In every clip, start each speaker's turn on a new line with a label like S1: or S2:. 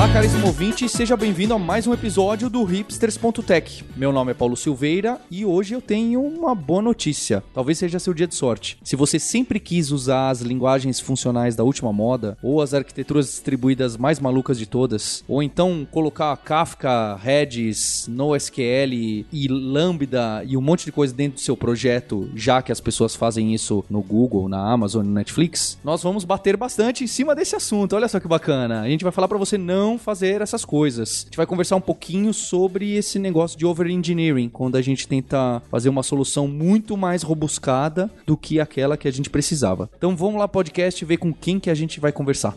S1: Olá, caríssimo ouvinte, seja bem-vindo a mais um episódio do Hipsters.tech. Meu nome é Paulo Silveira e hoje eu tenho uma boa notícia. Talvez seja seu dia de sorte. Se você sempre quis usar as linguagens funcionais da última moda, ou as arquiteturas distribuídas mais malucas de todas, ou então colocar Kafka, Redis, NoSQL e Lambda e um monte de coisa dentro do seu projeto, já que as pessoas fazem isso no Google, na Amazon, no Netflix, nós vamos bater bastante em cima desse assunto. Olha só que bacana. A gente vai falar para você não fazer essas coisas. A gente vai conversar um pouquinho sobre esse negócio de over-engineering, quando a gente tenta fazer uma solução muito mais robuscada do que aquela que a gente precisava. Então vamos lá, podcast, ver com quem que a gente vai conversar.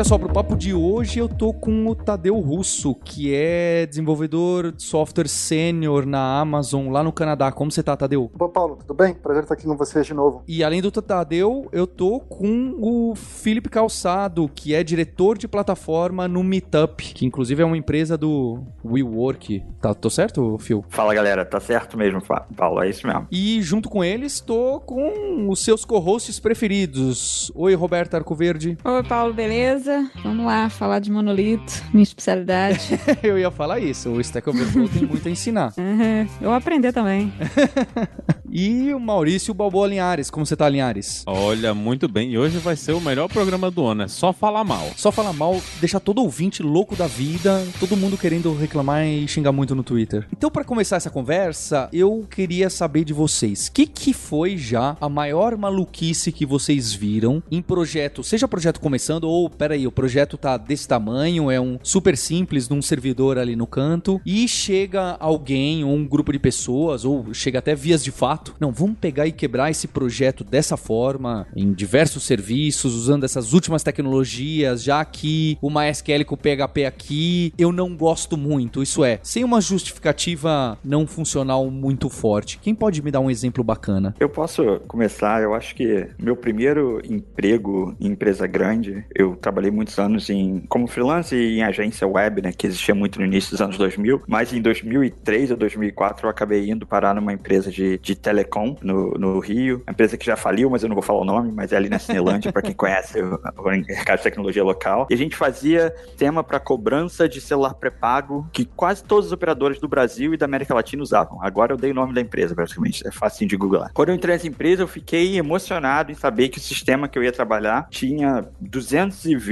S1: Olha só, pro papo de hoje eu tô com o Tadeu Russo, que é desenvolvedor de software sênior na Amazon lá no Canadá. Como você tá, Tadeu?
S2: Bom, Paulo, tudo bem? Prazer estar aqui com vocês de novo.
S1: E além do Tadeu, eu tô com o Felipe Calçado, que é diretor de plataforma no Meetup, que inclusive é uma empresa do WeWork. Tá, tô certo, Phil?
S3: Fala, galera. Tá certo mesmo, Paulo. É isso mesmo.
S1: E junto com eles, tô com os seus co-hosts preferidos. Oi, Roberta Arcoverde.
S4: Oi, Paulo, beleza? Vamos lá, falar de monolito, minha especialidade.
S1: eu ia falar isso, o Stack Overflow tem muito a ensinar.
S4: Uhum, eu vou aprender também.
S1: e o Maurício Balboa Linhares, como você tá, Linhares?
S5: Olha, muito bem. E hoje vai ser o melhor programa do ano, é só falar mal.
S1: Só falar mal, deixar todo ouvinte louco da vida, todo mundo querendo reclamar e xingar muito no Twitter. Então, para começar essa conversa, eu queria saber de vocês, o que, que foi já a maior maluquice que vocês viram em projeto, seja projeto começando ou, peraí, o projeto tá desse tamanho, é um super simples num servidor ali no canto, e chega alguém ou um grupo de pessoas, ou chega até vias de fato, não, vamos pegar e quebrar esse projeto dessa forma, em diversos serviços, usando essas últimas tecnologias, já que o MySQL com o PHP aqui, eu não gosto muito, isso é, sem uma justificativa não funcional muito forte. Quem pode me dar um exemplo bacana?
S3: Eu posso começar, eu acho que meu primeiro emprego em empresa grande, eu trabalhei muitos anos em como freelance e em agência web, né, que existia muito no início dos anos 2000, mas em 2003 ou 2004 eu acabei indo parar numa empresa de, de telecom no, no Rio, empresa que já faliu, mas eu não vou falar o nome, mas é ali na Cinelândia, para quem conhece o, o mercado de tecnologia local. E a gente fazia tema para cobrança de celular pré-pago que quase todos os operadores do Brasil e da América Latina usavam. Agora eu dei o nome da empresa, praticamente, é fácil de googlar. Quando eu entrei nessa empresa, eu fiquei emocionado em saber que o sistema que eu ia trabalhar tinha 220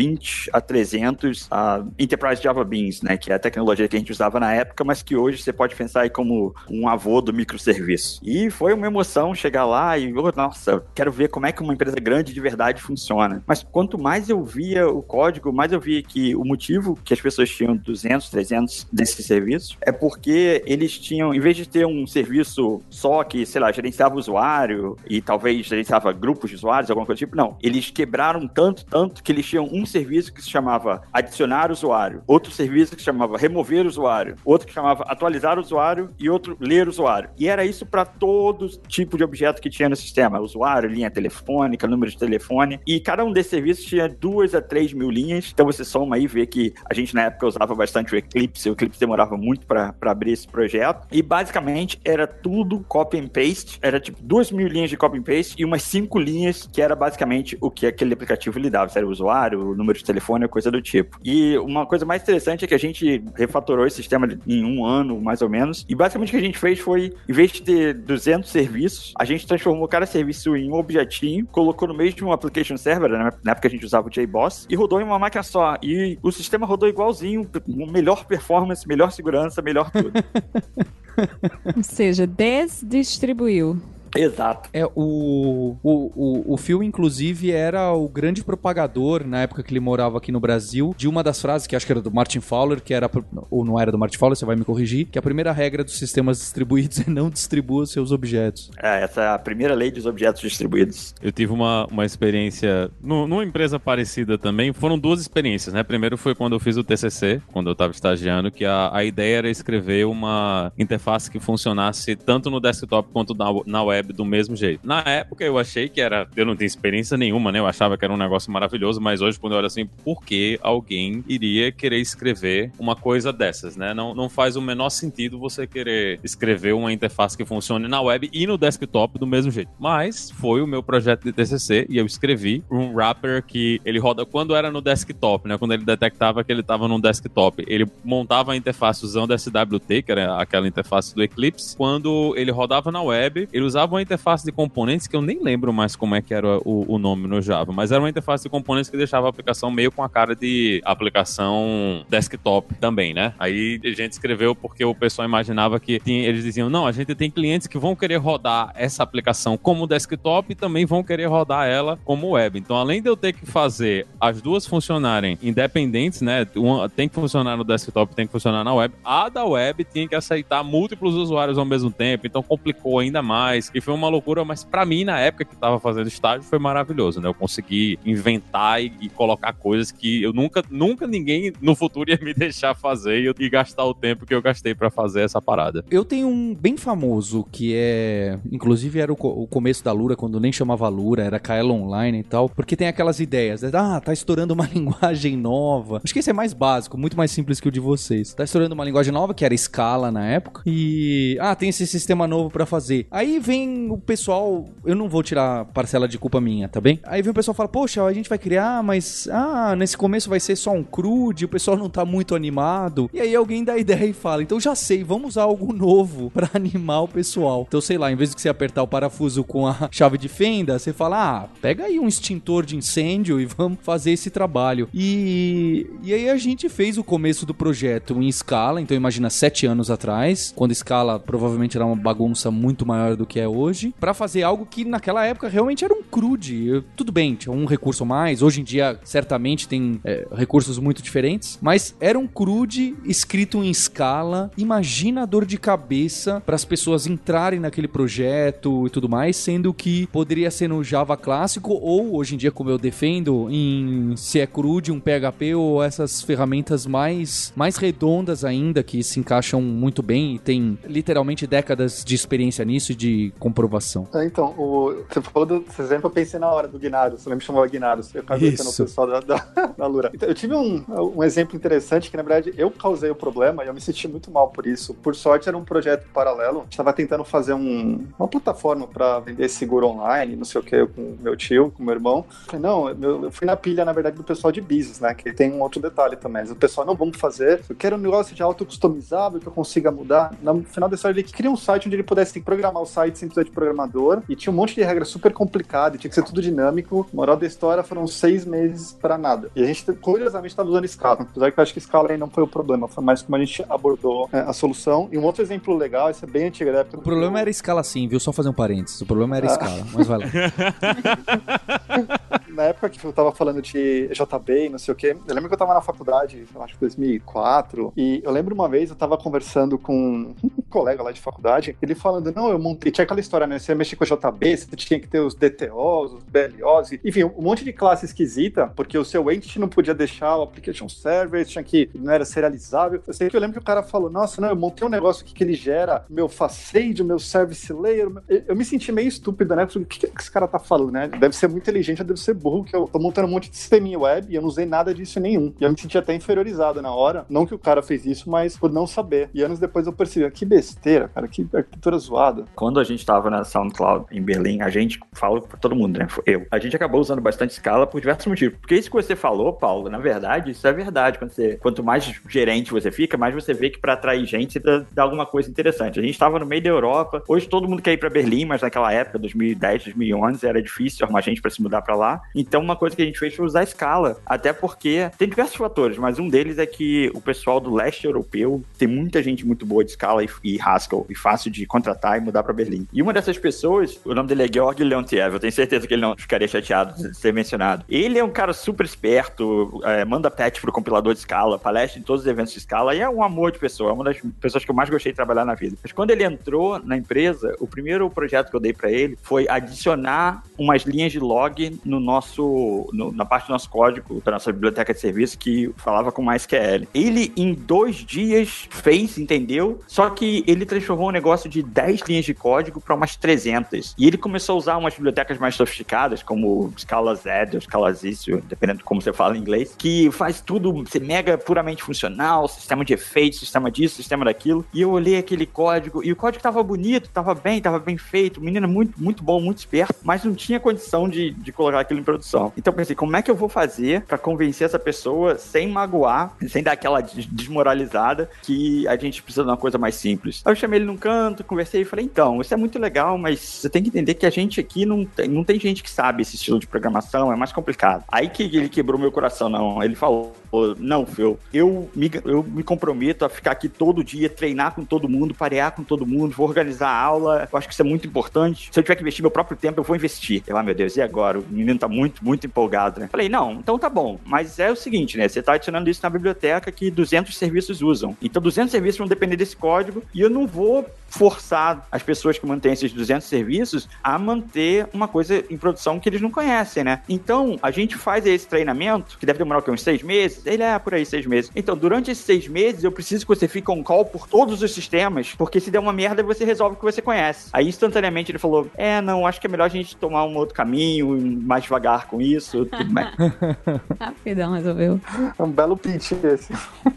S3: a 300 a Enterprise Java Beans, né, que é a tecnologia que a gente usava na época, mas que hoje você pode pensar aí como um avô do microserviço. E foi uma emoção chegar lá e, oh, nossa, quero ver como é que uma empresa grande de verdade funciona. Mas quanto mais eu via o código, mais eu via que o motivo que as pessoas tinham 200, 300 desses serviços é porque eles tinham, em vez de ter um serviço só que, sei lá, gerenciava usuário e talvez gerenciava grupos de usuários, alguma coisa do tipo, não. Eles quebraram tanto, tanto que eles tinham um serviço que se chamava adicionar usuário, outro serviço que se chamava remover usuário, outro que chamava atualizar usuário e outro ler usuário. E era isso para todo tipo de objeto que tinha no sistema: usuário, linha telefônica, número de telefone. E cada um desses serviços tinha duas a três mil linhas. Então você soma aí e vê que a gente na época usava bastante o Eclipse. O Eclipse demorava muito para abrir esse projeto. E basicamente era tudo copy and paste. Era tipo duas mil linhas de copy and paste e umas cinco linhas que era basicamente o que aquele aplicativo lhe dava. Se era o usuário, número de telefone, coisa do tipo. E uma coisa mais interessante é que a gente refatorou esse sistema em um ano, mais ou menos. E basicamente o que a gente fez foi, em vez de ter 200 serviços, a gente transformou cada serviço em um objetinho, colocou no mesmo application server, né? na época a gente usava o JBoss, e rodou em uma máquina só. E o sistema rodou igualzinho, melhor performance, melhor segurança, melhor tudo.
S4: Ou seja, desdistribuiu.
S3: Exato.
S1: É, o, o, o, o Phil, inclusive, era o grande propagador, na época que ele morava aqui no Brasil, de uma das frases, que acho que era do Martin Fowler, que era, ou não era do Martin Fowler, você vai me corrigir, que a primeira regra dos sistemas distribuídos é não distribua seus objetos.
S3: É, essa é a primeira lei dos objetos distribuídos.
S5: Eu tive uma, uma experiência no, numa empresa parecida também, foram duas experiências, né? Primeiro foi quando eu fiz o TCC, quando eu estava estagiando, que a, a ideia era escrever uma interface que funcionasse tanto no desktop quanto na, na web web do mesmo jeito. Na época eu achei que era, eu não tinha experiência nenhuma, né? Eu achava que era um negócio maravilhoso, mas hoje quando eu olho assim, por que alguém iria querer escrever uma coisa dessas, né? Não, não faz o menor sentido você querer escrever uma interface que funcione na web e no desktop do mesmo jeito. Mas foi o meu projeto de TCC e eu escrevi um wrapper que ele roda quando era no desktop, né? Quando ele detectava que ele estava no desktop, ele montava a interface usando SWT, que era aquela interface do Eclipse. Quando ele rodava na web, ele usava uma interface de componentes que eu nem lembro mais como é que era o, o nome no Java, mas era uma interface de componentes que deixava a aplicação meio com a cara de aplicação desktop também, né? Aí a gente escreveu porque o pessoal imaginava que tinha, eles diziam, não, a gente tem clientes que vão querer rodar essa aplicação como desktop e também vão querer rodar ela como web. Então, além de eu ter que fazer as duas funcionarem independentes, né? Uma tem que funcionar no desktop, tem que funcionar na web. A da web tinha que aceitar múltiplos usuários ao mesmo tempo, então complicou ainda mais. E foi uma loucura, mas para mim, na época que tava fazendo estágio, foi maravilhoso, né? Eu consegui inventar e, e, colocar coisas que eu nunca, nunca ninguém no futuro ia me deixar fazer e, e gastar o tempo que eu gastei para fazer essa parada.
S1: Eu tenho um bem famoso que é, inclusive era o, o começo da Lura, quando nem chamava Lura, era Kaela Online e tal, porque tem aquelas ideias, né? ah, tá estourando uma linguagem nova. Acho que esse é mais básico, muito mais simples que o de vocês. Tá estourando uma linguagem nova, que era Scala na época, e ah, tem esse sistema novo para fazer. Aí vem o pessoal, eu não vou tirar parcela de culpa minha, tá bem? Aí vem o pessoal e fala, poxa, a gente vai criar, mas ah, nesse começo vai ser só um crude, o pessoal não tá muito animado. E aí alguém dá ideia e fala, então já sei, vamos usar algo novo para animar o pessoal. Então, sei lá, em vez de você apertar o parafuso com a chave de fenda, você fala, ah, pega aí um extintor de incêndio e vamos fazer esse trabalho. E, e aí a gente fez o começo do projeto em escala, então imagina sete anos atrás, quando escala provavelmente era uma bagunça muito maior do que é hoje, para fazer algo que naquela época realmente era um crude. Tudo bem, tinha um recurso a mais, hoje em dia certamente tem é, recursos muito diferentes, mas era um crude escrito em escala. Imagina a dor de cabeça para as pessoas entrarem naquele projeto e tudo mais, sendo que poderia ser no Java clássico ou hoje em dia, como eu defendo, em se é crude, um PHP ou essas ferramentas mais, mais redondas ainda que se encaixam muito bem e tem literalmente décadas de experiência nisso e de comprovação.
S2: É, então, o, você falou desse exemplo, eu pensei na hora do Guinarius, você lembra que chamava Guinarius, eu acabei o pessoal da, da, da Lura. Então, eu tive um, um exemplo interessante que, na verdade, eu causei o problema e eu me senti muito mal por isso. Por sorte, era um projeto paralelo, a gente estava tentando fazer um, uma plataforma para vender seguro online, não sei o que, com meu tio, com meu irmão. Falei, não, eu, eu, fui na pilha, na verdade, do pessoal de business, né, que tem um outro detalhe também. O pessoal, não, vamos fazer, eu quero um negócio de auto-customizável que eu consiga mudar. No final da história, ele queria um site onde ele pudesse programar o site sem de programador e tinha um monte de regras super complicadas, tinha que ser tudo dinâmico. Moral da história, foram seis meses para nada. E a gente, curiosamente, estava usando Scala. Apesar que eu acho que Scala aí não foi o problema, foi mais como a gente abordou é, a solução. E um outro exemplo legal, isso é bem antigo da época.
S1: O problema era Scala sim, viu? Só fazer um parênteses. O problema era ah. Scala, mas vai lá.
S2: na época que eu tava falando de JB e não sei o que, eu lembro que eu tava na faculdade, acho que 2004, e eu lembro uma vez eu tava conversando com um colega lá de faculdade, ele falando, não, eu montei, tinha aquela história, né, você mexer com JB, você tinha que ter os DTOs, os BLOs, enfim, um monte de classe esquisita, porque o seu entity não podia deixar o application server, tinha que, não era serializável. Eu sei que eu lembro que o cara falou, nossa, não, eu montei um negócio aqui que ele gera meu facade, meu service layer, eu, eu me senti meio estúpido, né, o que, que esse cara tá falando, né, deve ser muito inteligente, deve ser burro, que eu tô montando um monte de sisteminha web e eu não usei nada disso nenhum. E eu me senti até inferiorizado na hora. Não que o cara fez isso, mas por não saber. E anos depois eu percebi, que besteira, cara, que arquitetura zoada.
S3: Quando a gente tava na SoundCloud em Berlim, a gente, falo pra todo mundo, né? Eu. A gente acabou usando bastante escala por diversos motivos. Porque isso que você falou, Paulo, na verdade, isso é verdade. Quando você, quanto mais gerente você fica, mais você vê que para atrair gente você dá, dá, alguma coisa interessante. A gente tava no meio da Europa. Hoje todo mundo quer ir para Berlim, mas naquela época, 2010, 2011, era difícil arrumar gente para se mudar para lá. Então uma coisa que a gente fez foi usar a escala. Até porque tem diversos fatores, mas um deles é que o pessoal do leste europeu tem muita gente muito boa de escala e, e Haskell, e fácil de contratar e mudar para Berlim. E uma dessas pessoas, o nome dele é Georg Leontiev, eu tenho certeza que ele não ficaria chateado de ser mencionado. Ele é um cara super esperto, é, manda patch pro compilador de escala, palestra em todos os eventos de escala, e é um amor de pessoa, é uma das pessoas que eu mais gostei de trabalhar na vida. Mas quando ele entrou na empresa, o primeiro projeto que eu dei para ele foi adicionar umas linhas de log no nosso nosso, no, na parte do nosso código, da nossa biblioteca de serviço, que falava com MySQL. Ele, em dois dias, fez, entendeu? Só que ele transformou um negócio de 10 linhas de código para umas 300. E ele começou a usar umas bibliotecas mais sofisticadas, como Scala Z ou Scala Zissio, dependendo de como você fala em inglês, que faz tudo ser mega puramente funcional, sistema de efeitos, sistema disso, sistema daquilo. E eu olhei aquele código, e o código tava bonito, tava bem, tava bem feito, o menino é muito, muito bom, muito esperto, mas não tinha condição de, de colocar aquilo em produção. Então pensei, como é que eu vou fazer para convencer essa pessoa sem magoar, sem dar aquela desmoralizada que a gente precisa de uma coisa mais simples? Aí eu chamei ele num canto, conversei e falei, então, isso é muito legal, mas você tem que entender que a gente aqui não tem, não tem gente que sabe esse estilo de programação, é mais complicado. Aí que ele quebrou meu coração, não. Ele falou, não, Phil, eu me, eu me comprometo a ficar aqui todo dia, treinar com todo mundo, parear com todo mundo, vou organizar a aula, eu acho que isso é muito importante. Se eu tiver que investir meu próprio tempo, eu vou investir. Eu, ah, meu Deus, e agora? O menino tá muito, muito empolgado, né? Falei, não, então tá bom, mas é o seguinte, né? Você tá adicionando isso na biblioteca que 200 serviços usam. Então 200 serviços vão depender desse código e eu não vou forçar as pessoas que mantêm esses 200 serviços a manter uma coisa em produção que eles não conhecem, né? Então, a gente faz esse treinamento, que deve demorar o quê? uns seis meses? Ele é por aí, seis meses. Então, durante esses seis meses, eu preciso que você fique on call por todos os sistemas, porque se der uma merda, você resolve o que você conhece. Aí, instantaneamente, ele falou: É, não, acho que é melhor a gente tomar um outro caminho, mais devagar com isso, tudo bem.
S4: Rapidão, resolveu.
S2: É um belo pitch esse.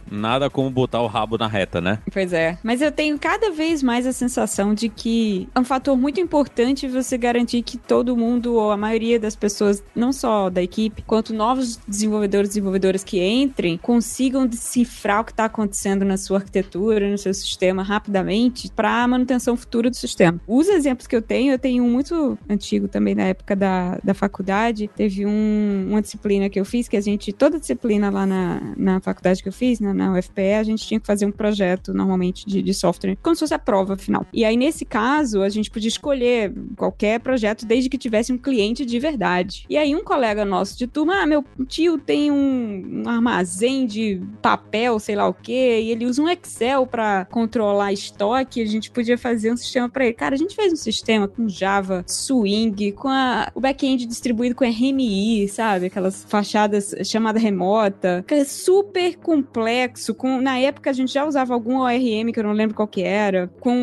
S5: Nada como botar o rabo na reta, né?
S4: Pois é. Mas eu tenho cada vez mais a sensação de que é um fator muito importante você garantir que todo mundo, ou a maioria das pessoas, não só da equipe, quanto novos desenvolvedores e desenvolvedoras que entrem, consigam decifrar o que está acontecendo na sua arquitetura, no seu sistema rapidamente, para a manutenção futura do sistema. Os exemplos que eu tenho, eu tenho um muito antigo também na época da, da faculdade. Teve um, uma disciplina que eu fiz, que a gente, toda disciplina lá na, na faculdade que eu fiz, na, na UFPE, a gente tinha que fazer um projeto normalmente de, de software, como se fosse a prova final. E aí, nesse caso, a gente podia escolher qualquer projeto desde que tivesse um cliente de verdade. E aí, um colega nosso de turma, ah, meu tio tem um, um armazém de papel, sei lá o quê, e ele usa um Excel para controlar estoque. A gente podia fazer um sistema para ele. Cara, a gente fez um sistema com Java, Swing, com a, o back-end distribuído com RMI, sabe? Aquelas fachadas chamada remota, que é super complexo. Com, na época, a gente já usava algum ORM que eu não lembro qual que era, com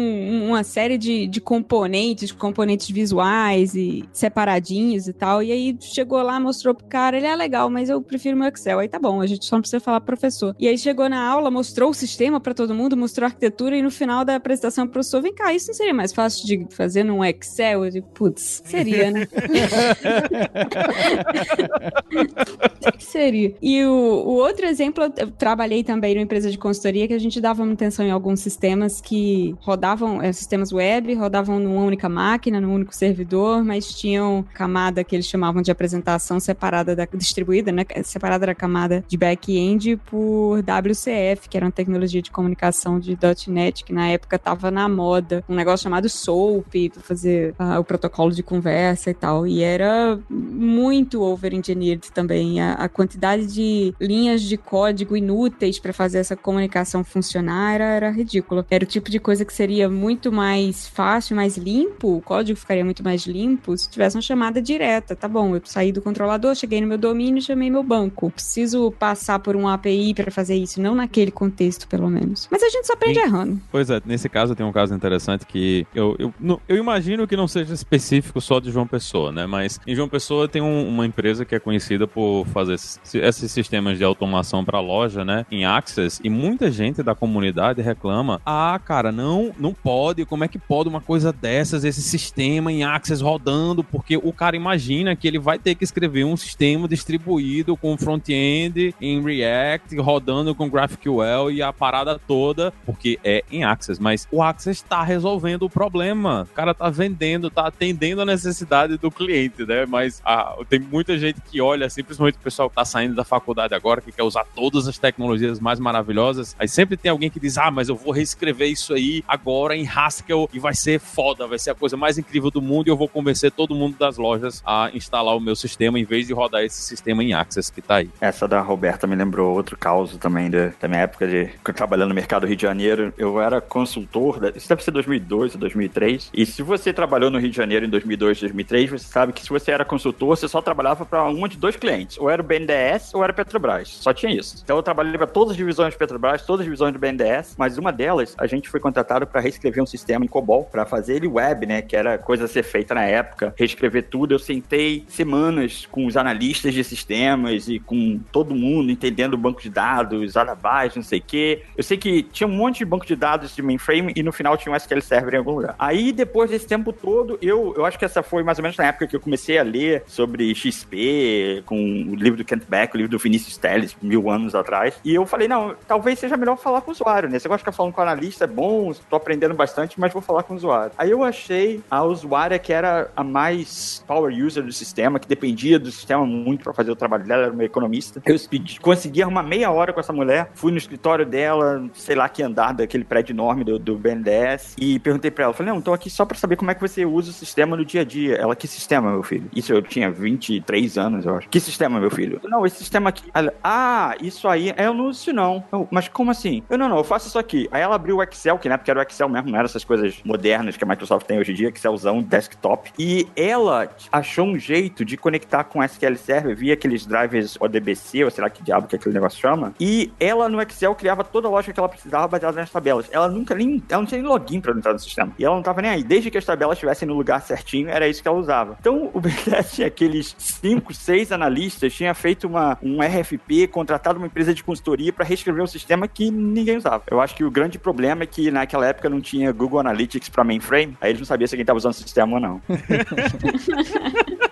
S4: uma série de, de componentes, componentes visuais e separadinhos e tal. E aí chegou lá, mostrou pro cara, ele é legal, mas eu prefiro meu Excel. Aí tá bom, gente só não precisa falar professor. E aí chegou na aula, mostrou o sistema para todo mundo, mostrou a arquitetura e no final da apresentação o professor, vem cá, isso não seria mais fácil de fazer num Excel? Eu digo, putz, seria, né? seria. E o, o outro exemplo, eu trabalhei também numa empresa de consultoria que a gente dava manutenção em alguns sistemas que rodavam, é, sistemas web, rodavam numa única máquina, num único servidor, mas tinham camada que eles chamavam de apresentação separada da distribuída, né? Separada da camada de back-end por WCF, que era uma tecnologia de comunicação de .NET, que na época estava na moda. Um negócio chamado SOAP, para fazer uh, o protocolo de conversa e tal. E era muito over-engineered também. A, a, quantidade de linhas de código inúteis para fazer essa comunicação funcionar era, era ridículo. Era o tipo de coisa que seria muito mais fácil, mais limpo, o código ficaria muito mais limpo se tivesse uma chamada direta. Tá bom, eu saí do controlador, cheguei no meu domínio, chamei meu banco. Preciso passar por uma API para fazer isso, não naquele contexto, pelo menos. Mas a gente só aprende errando.
S5: Pois é, nesse caso tem um caso interessante que eu, eu, eu imagino que não seja específico só de João Pessoa, né? Mas em João Pessoa tem um, uma empresa que é conhecida por fazer esses sistemas de automação para loja, né? Em Access, e muita gente da comunidade reclama: ah, cara, não, não pode, como é que pode uma coisa dessas, esse sistema em Access rodando? Porque o cara imagina que ele vai ter que escrever um sistema distribuído com front-end em React, rodando com GraphQL e a parada toda, porque é em Access. Mas o Access está resolvendo o problema. O cara tá vendendo, tá atendendo a necessidade do cliente, né? Mas ah, tem muita gente que olha, principalmente o pessoal que tá saindo da faculdade agora, que quer usar todas as tecnologias mais maravilhosas. Aí sempre tem alguém que diz: Ah, mas eu vou reescrever isso aí agora em Haskell e vai ser foda, vai ser a coisa mais incrível do mundo e eu vou convencer todo mundo das lojas a instalar o meu sistema em vez de rodar esse sistema em Access que tá aí.
S3: Essa da Roberta Roberta me lembrou outro caos também da, da minha época de trabalhando no mercado do Rio de Janeiro. Eu era consultor, isso deve ser 2002 ou 2003. E se você trabalhou no Rio de Janeiro em 2002, 2003, você sabe que se você era consultor, você só trabalhava para uma de dois clientes, ou era o BNDES ou era a Petrobras. Só tinha isso. Então eu trabalhei para todas as divisões de Petrobras, todas as divisões do BNDES, mas uma delas a gente foi contratado para reescrever um sistema em COBOL para fazer ele web, né, que era coisa a ser feita na época, reescrever tudo. Eu sentei semanas com os analistas de sistemas e com todo mundo entendendo o banco de dados, Arabais, não sei o quê. Eu sei que tinha um monte de banco de dados de mainframe e no final tinha um SQL Server em algum lugar. Aí, depois desse tempo todo, eu, eu acho que essa foi mais ou menos na época que eu comecei a ler sobre XP, com o livro do Kent Beck, o livro do Vinicius Telles, mil anos atrás. E eu falei, não, talvez seja melhor falar com o usuário, né? Você gosta de ficar falando com o analista, é bom, tô aprendendo bastante, mas vou falar com o usuário. Aí eu achei a usuária que era a mais power user do sistema, que dependia do sistema muito para fazer o trabalho dela, era uma economista. Eu pedi, consegui arrumar meia hora com essa mulher, fui no escritório dela, sei lá que andar daquele prédio enorme do, do BNDES, e perguntei para ela, falei, não, tô aqui só para saber como é que você usa o sistema no dia a dia. Ela, que sistema, meu filho? Isso eu tinha 23 anos, eu acho. Que sistema, meu filho? Não, esse sistema aqui. Ela, ah, isso aí, eu não uso não. Eu, mas como assim? Eu, não, não, eu faço isso aqui. Aí ela abriu o Excel, que na época era o Excel mesmo, não era essas coisas modernas que a Microsoft tem hoje em dia, Excelzão, desktop. E ela achou um jeito de conectar com SQL Server via aqueles drivers ODBC, ou sei lá que diabo que aquele negócio chama. E ela no Excel criava toda a lógica que ela precisava baseada nas tabelas. Ela nunca nem. Ela não tinha nem login pra entrar no sistema. E ela não tava nem aí. Desde que as tabelas estivessem no lugar certinho, era isso que ela usava. Então o BTS tinha aqueles 5, 6 analistas, tinha feito uma, um RFP, contratado uma empresa de consultoria para reescrever um sistema que ninguém usava. Eu acho que o grande problema é que naquela época não tinha Google Analytics para mainframe, aí eles não sabiam se alguém estava usando o sistema ou não.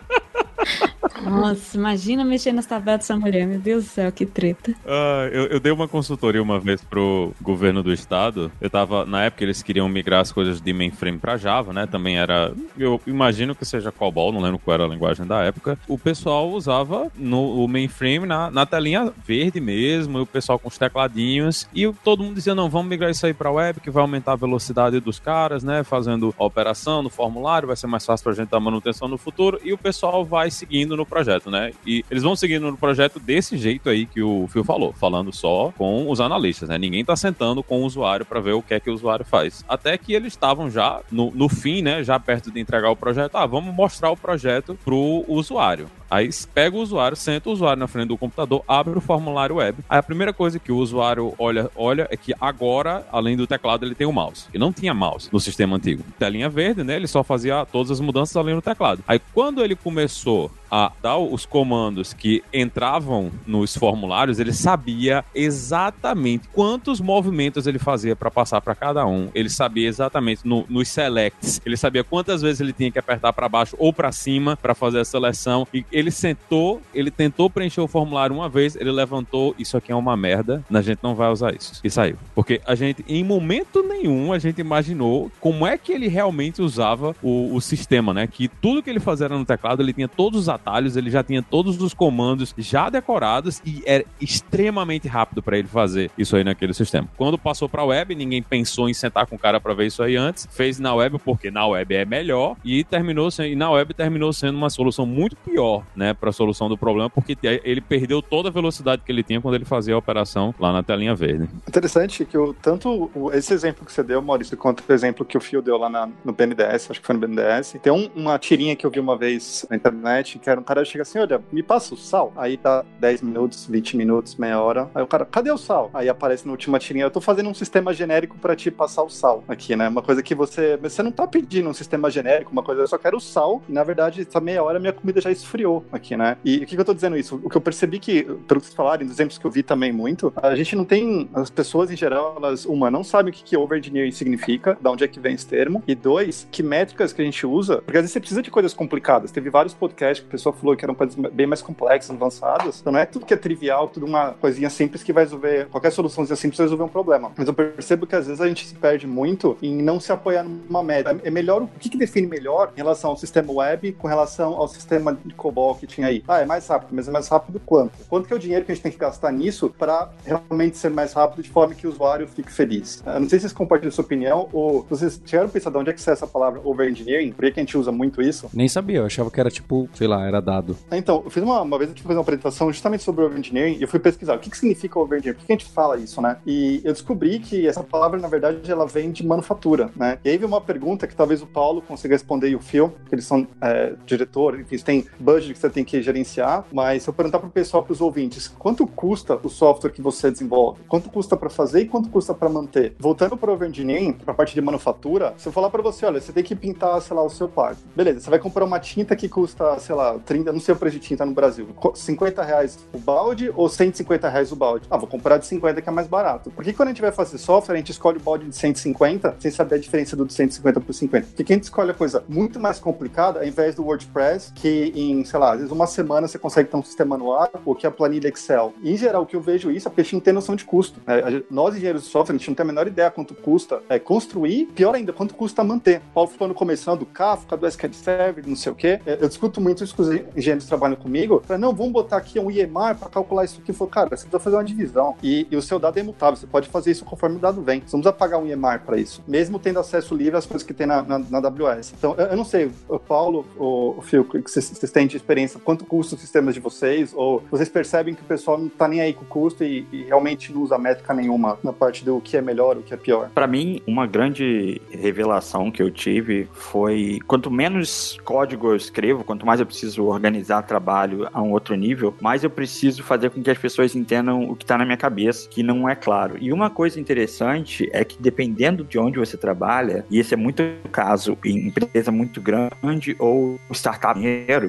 S4: Nossa, imagina mexer nas tabelas dessa mulher, meu Deus do céu, que treta.
S5: Uh, eu, eu, dei uma consultoria uma vez pro governo do estado. Eu tava, na época eles queriam migrar as coisas de mainframe para Java, né? Também era, eu imagino que seja COBOL, não lembro qual era a linguagem da época. O pessoal usava no o mainframe na, na telinha verde mesmo, o pessoal com os tecladinhos e todo mundo dizia não, vamos migrar isso aí para web que vai aumentar a velocidade dos caras, né? Fazendo a operação no formulário, vai ser mais fácil pra gente dar manutenção no futuro e o pessoal vai seguindo no projeto, né? E eles vão seguindo no projeto desse jeito aí que o Phil falou, falando só com os analistas, né? Ninguém tá sentando com o usuário para ver o que é que o usuário faz. Até que eles estavam já no, no fim, né? Já perto de entregar o projeto. Ah, vamos mostrar o projeto pro usuário. Aí pega o usuário, senta o usuário na frente do computador, abre o formulário web. Aí a primeira coisa que o usuário olha, olha é que agora, além do teclado, ele tem o mouse. E não tinha mouse no sistema antigo. Telinha verde, né? Ele só fazia todas as mudanças além do teclado. Aí quando ele começou a dar os comandos que entravam nos formulários, ele sabia exatamente quantos movimentos ele fazia para passar para cada um. Ele sabia exatamente no, nos selects, ele sabia quantas vezes ele tinha que apertar para baixo ou para cima para fazer a seleção. E ele sentou, ele tentou preencher o formulário uma vez, ele levantou, isso aqui é uma merda, a gente não vai usar isso. E saiu. Porque a gente, em momento nenhum, a gente imaginou como é que ele realmente usava o, o sistema, né? Que tudo que ele fazia no teclado, ele tinha todos os atalhos, ele já tinha todos os comandos já decorados e era extremamente rápido para ele fazer isso aí naquele sistema. Quando passou para web, ninguém pensou em sentar com o cara para ver isso aí antes, fez na web porque na web é melhor e terminou sendo, e na web terminou sendo uma solução muito pior, né, para a solução do problema, porque ele perdeu toda a velocidade que ele tinha quando ele fazia a operação lá na telinha verde.
S2: Interessante que o, tanto esse exemplo que você deu, Maurício, quanto o exemplo que o Fio deu lá na, no BNDES, acho que foi no BNDES, tem um, uma tirinha que eu vi uma vez na internet, que era um cara que chega assim, olha, me passa o sal. Aí dá 10 minutos, 20 minutos, meia hora. Aí o cara, cadê o sal? Aí aparece na última tirinha, eu tô fazendo um sistema genérico para te passar o sal aqui, né? Uma coisa que você, você não tá pedindo um sistema genérico, uma coisa, eu só quero o sal, e na verdade, essa meia hora minha comida já esfriou aqui, né? E o que, que eu tô dizendo isso? O que eu percebi que, pelo que vocês falarem, dos exemplos que eu vi também muito, a gente não tem, as pessoas em geral, elas, uma, não sabem o que, que over-engineering significa, de onde é que vem esse termo, e dois, que métricas que a gente usa, porque às vezes você precisa de coisas complicadas. Teve vários podcasts que o pessoal falou que eram coisas bem mais complexas, avançadas, então não é tudo que é trivial, tudo uma coisinha simples que vai resolver, qualquer soluçãozinha simples vai resolver um problema. Mas eu percebo que às vezes a gente se perde muito em não se apoiar numa média. É melhor, o que, que define melhor em relação ao sistema web com relação ao sistema de COBOL Que tinha aí. Ah, é mais rápido, mas é mais rápido quanto? Quanto que é o dinheiro que a gente tem que gastar nisso para realmente ser mais rápido de forma que o usuário fique feliz? Eu não sei se vocês compartilham sua opinião ou vocês tiveram pensado onde é que sai essa palavra over-engineering? Por que a gente usa muito isso?
S1: Nem sabia, eu achava que era tipo, sei lá, era dado.
S2: Então, eu fiz uma, uma vez, eu tive que fazer uma apresentação justamente sobre over-engineering e eu fui pesquisar o que, que significa over-engineering, por que a gente fala isso, né? E eu descobri que essa palavra, na verdade, ela vem de manufatura, né? E aí veio uma pergunta que talvez o Paulo consiga responder e o Phil, que eles são é, diretor, enfim, tem budget que você tem que gerenciar, mas se eu perguntar para o pessoal, para os ouvintes, quanto custa o software que você desenvolve? Quanto custa para fazer e quanto custa para manter? Voltando para o over-engineering, para a parte de manufatura, se eu falar para você, olha, você tem que pintar, sei lá, o seu quarto. Beleza, você vai comprar uma tinta que custa, sei lá, 30, não sei o preço de tinta no Brasil, 50 reais o balde ou 150 reais o balde? Ah, vou comprar de 50 que é mais barato. Por que quando a gente vai fazer software, a gente escolhe o balde de 150 sem saber a diferença do de 150 por 50? Porque quem escolhe a coisa muito mais complicada, ao invés do WordPress, que em, sei lá, às vezes uma semana você consegue ter um sistema no ar, ou que a planilha Excel. E, em geral, o que eu vejo isso é porque a gente não tem noção de custo. É, nós, engenheiros de software, a gente não tem a menor ideia quanto custa é, construir, pior ainda, quanto custa manter. O Paulo falando começando do Kafka, do SQL Server, não sei o quê. É, eu discuto muito isso com os engenheiros trabalham comigo. Falei, não, vamos botar aqui um IEMAR para calcular isso aqui. Falei, cara, você precisa fazer uma divisão. E, e, o seu dado é imutável, você pode fazer isso conforme o dado vem. Você não precisa pagar um IEMAR para isso, mesmo tendo acesso livre às coisas que tem na, na, na AWS. Então, eu, eu, não sei, o Paulo, o, o Phil, que vocês têm de experiência, quanto custa os sistemas de vocês? Ou vocês percebem que o pessoal não tá nem aí com o custo e, e realmente não usa métrica nenhuma na parte do que é melhor, o que é pior?
S3: Para mim, uma grande revelação que eu tive foi quanto menos código eu escrevo, quanto mais eu preciso organizar trabalho a um outro nível, mais eu preciso fazer com que as pessoas entendam o que está na minha cabeça, que não é claro. E uma coisa interessante é que dependendo de onde você trabalha, e esse é muito caso em empresa muito grande ou startup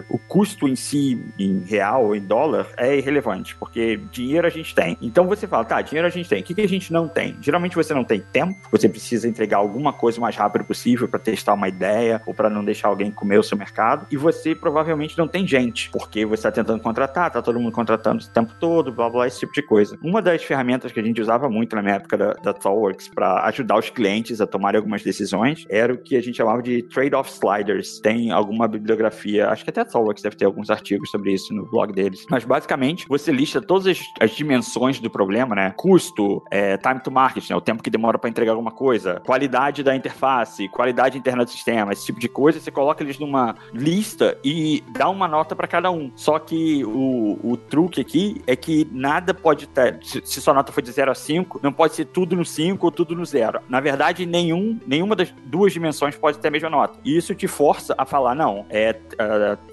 S3: o custo em si, em real ou em dólar, é irrelevante, porque dinheiro a gente tem. Então você fala, tá, dinheiro a gente tem. O que, que a gente não tem? Geralmente você não tem tempo, você precisa entregar alguma coisa o mais rápido possível para testar uma ideia ou para não deixar alguém comer o seu mercado, e você provavelmente não tem gente, porque você está tentando contratar, tá todo mundo contratando o tempo todo, blá blá, esse tipo de coisa. Uma das ferramentas que a gente usava muito na minha época da, da Thoughtworks para ajudar os clientes a tomarem algumas decisões era o que a gente chamava de trade-off sliders. Tem alguma bibliografia, acho que até a Thoughtworks deve ter alguns artigos sobre isso no blog deles. Mas basicamente você lista todas as, as dimensões do problema, né? Custo, é, time to market, né? o tempo que demora para entregar alguma coisa, qualidade da interface, qualidade interna do sistema, esse tipo de coisa. Você coloca eles numa lista e dá uma nota para cada um. Só que o, o truque aqui é que nada pode ter. Se, sua nota for de 0 a 5, não pode ser tudo no 5 ou tudo no 0. Na verdade, nenhum, nenhuma das duas dimensões pode ter a mesma nota. E isso te força a falar, não, é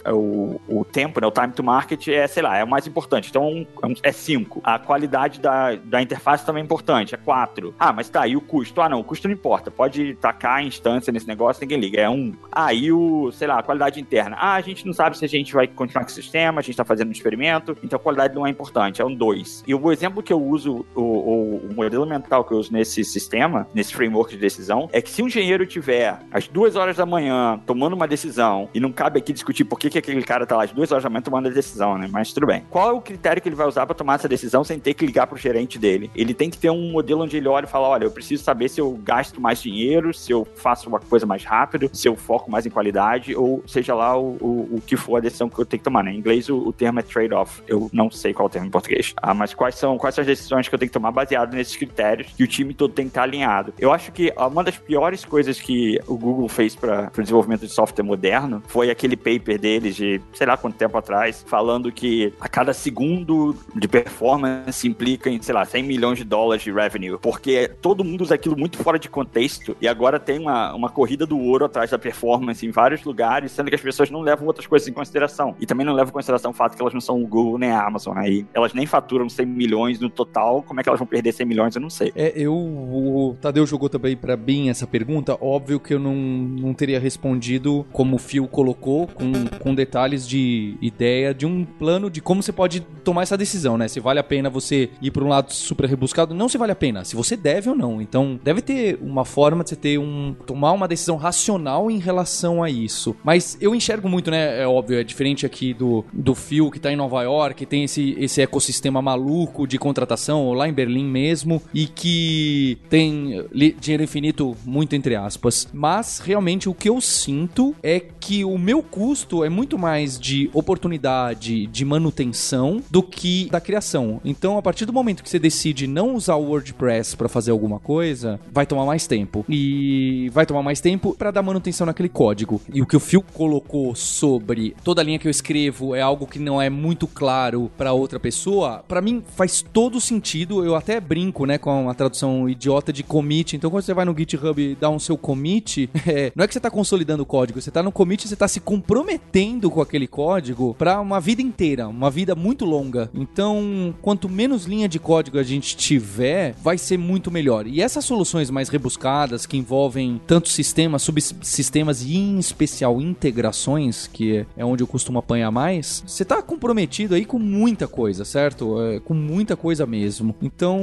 S3: uh, o, o tempo, né, o time to market é, sei lá, é o mais importante. Então é 5. É a qualidade da, da interface também é importante, é 4. Ah, mas tá, e o custo? Ah, não, o custo não importa. Pode tacar a instância nesse negócio, ninguém liga. É 1. Um. Ah, e o, sei lá, a qualidade interna. Ah, a gente não sabe se a gente vai continuar com o sistema, a gente tá fazendo um experimento, então a qualidade não é importante, é um 2. E o exemplo que eu uso, o, o, o modelo mental que eu uso nesse sistema, nesse framework de decisão, é que se um engenheiro tiver às duas horas da manhã tomando uma decisão, e não cabe aqui discutir por que, que aquele cara tá lá às duas horas da manhã tomando a decisão, né? Mas tudo bem. Qual é o critério que ele vai usar para tomar essa decisão sem ter que ligar pro gerente dele? Ele tem que ter um modelo onde ele olha e fala: olha, eu preciso saber se eu gasto mais dinheiro, se eu faço uma coisa mais rápido, se eu foco mais em qualidade, ou seja lá o, o, o que for a decisão que eu tenho que tomar, né? Em inglês o, o termo é trade-off. Eu não sei qual é o termo em português. Ah, mas quais são, quais são as decisões que eu tenho que tomar baseado nesses critérios que o time todo tem que estar alinhado? Eu acho que uma das piores coisas que o Google fez para o desenvolvimento de software moderno foi aquele paper deles de sei lá quanto tempo atrás, falando que a cada segundo de performance implica em, sei lá, 100 milhões de dólares de revenue, porque todo mundo usa aquilo muito fora de contexto e agora tem uma, uma corrida do ouro atrás da performance em vários lugares, sendo que as pessoas não levam outras coisas em consideração. E também não levam em consideração o fato que elas não são o Google nem a Amazon. Aí elas nem faturam 100 milhões no total, como é que elas vão perder 100 milhões? Eu não sei.
S1: É, eu. O Tadeu jogou também para mim essa pergunta. Óbvio que eu não, não teria respondido como o Phil colocou, com, com detalhes de ideia de um plano de como você pode tomar essa decisão, né? Se vale a pena você ir para um lado super rebuscado, não se vale a pena, se você deve ou não. Então, deve ter uma forma de você ter um tomar uma decisão racional em relação a isso. Mas eu enxergo muito, né? É óbvio, é diferente aqui do, do Phil que tá em Nova York, tem esse, esse ecossistema maluco de contratação, lá em Berlim mesmo, e que tem dinheiro infinito, muito entre aspas. Mas realmente o que eu sinto é que o meu custo é muito mais mais de oportunidade de manutenção do que da criação. Então, a partir do momento que você decide não usar o WordPress para fazer alguma coisa, vai tomar mais tempo. E vai tomar mais tempo para dar manutenção naquele código. E o que o Phil colocou sobre toda a linha que eu escrevo é algo que não é muito claro para outra pessoa, para mim faz todo sentido. Eu até brinco, né, com a tradução idiota de commit. Então, quando você vai no GitHub e dá um seu commit, é, não é que você tá consolidando o código, você tá no commit, você tá se comprometendo com aquele código para uma vida inteira, uma vida muito longa. Então, quanto menos linha de código a gente tiver, vai ser muito melhor. E essas soluções mais rebuscadas que envolvem tantos sistemas, subsistemas e em especial integrações, que é onde eu costumo apanhar mais, você tá comprometido aí com muita coisa, certo? É, com muita coisa mesmo. Então,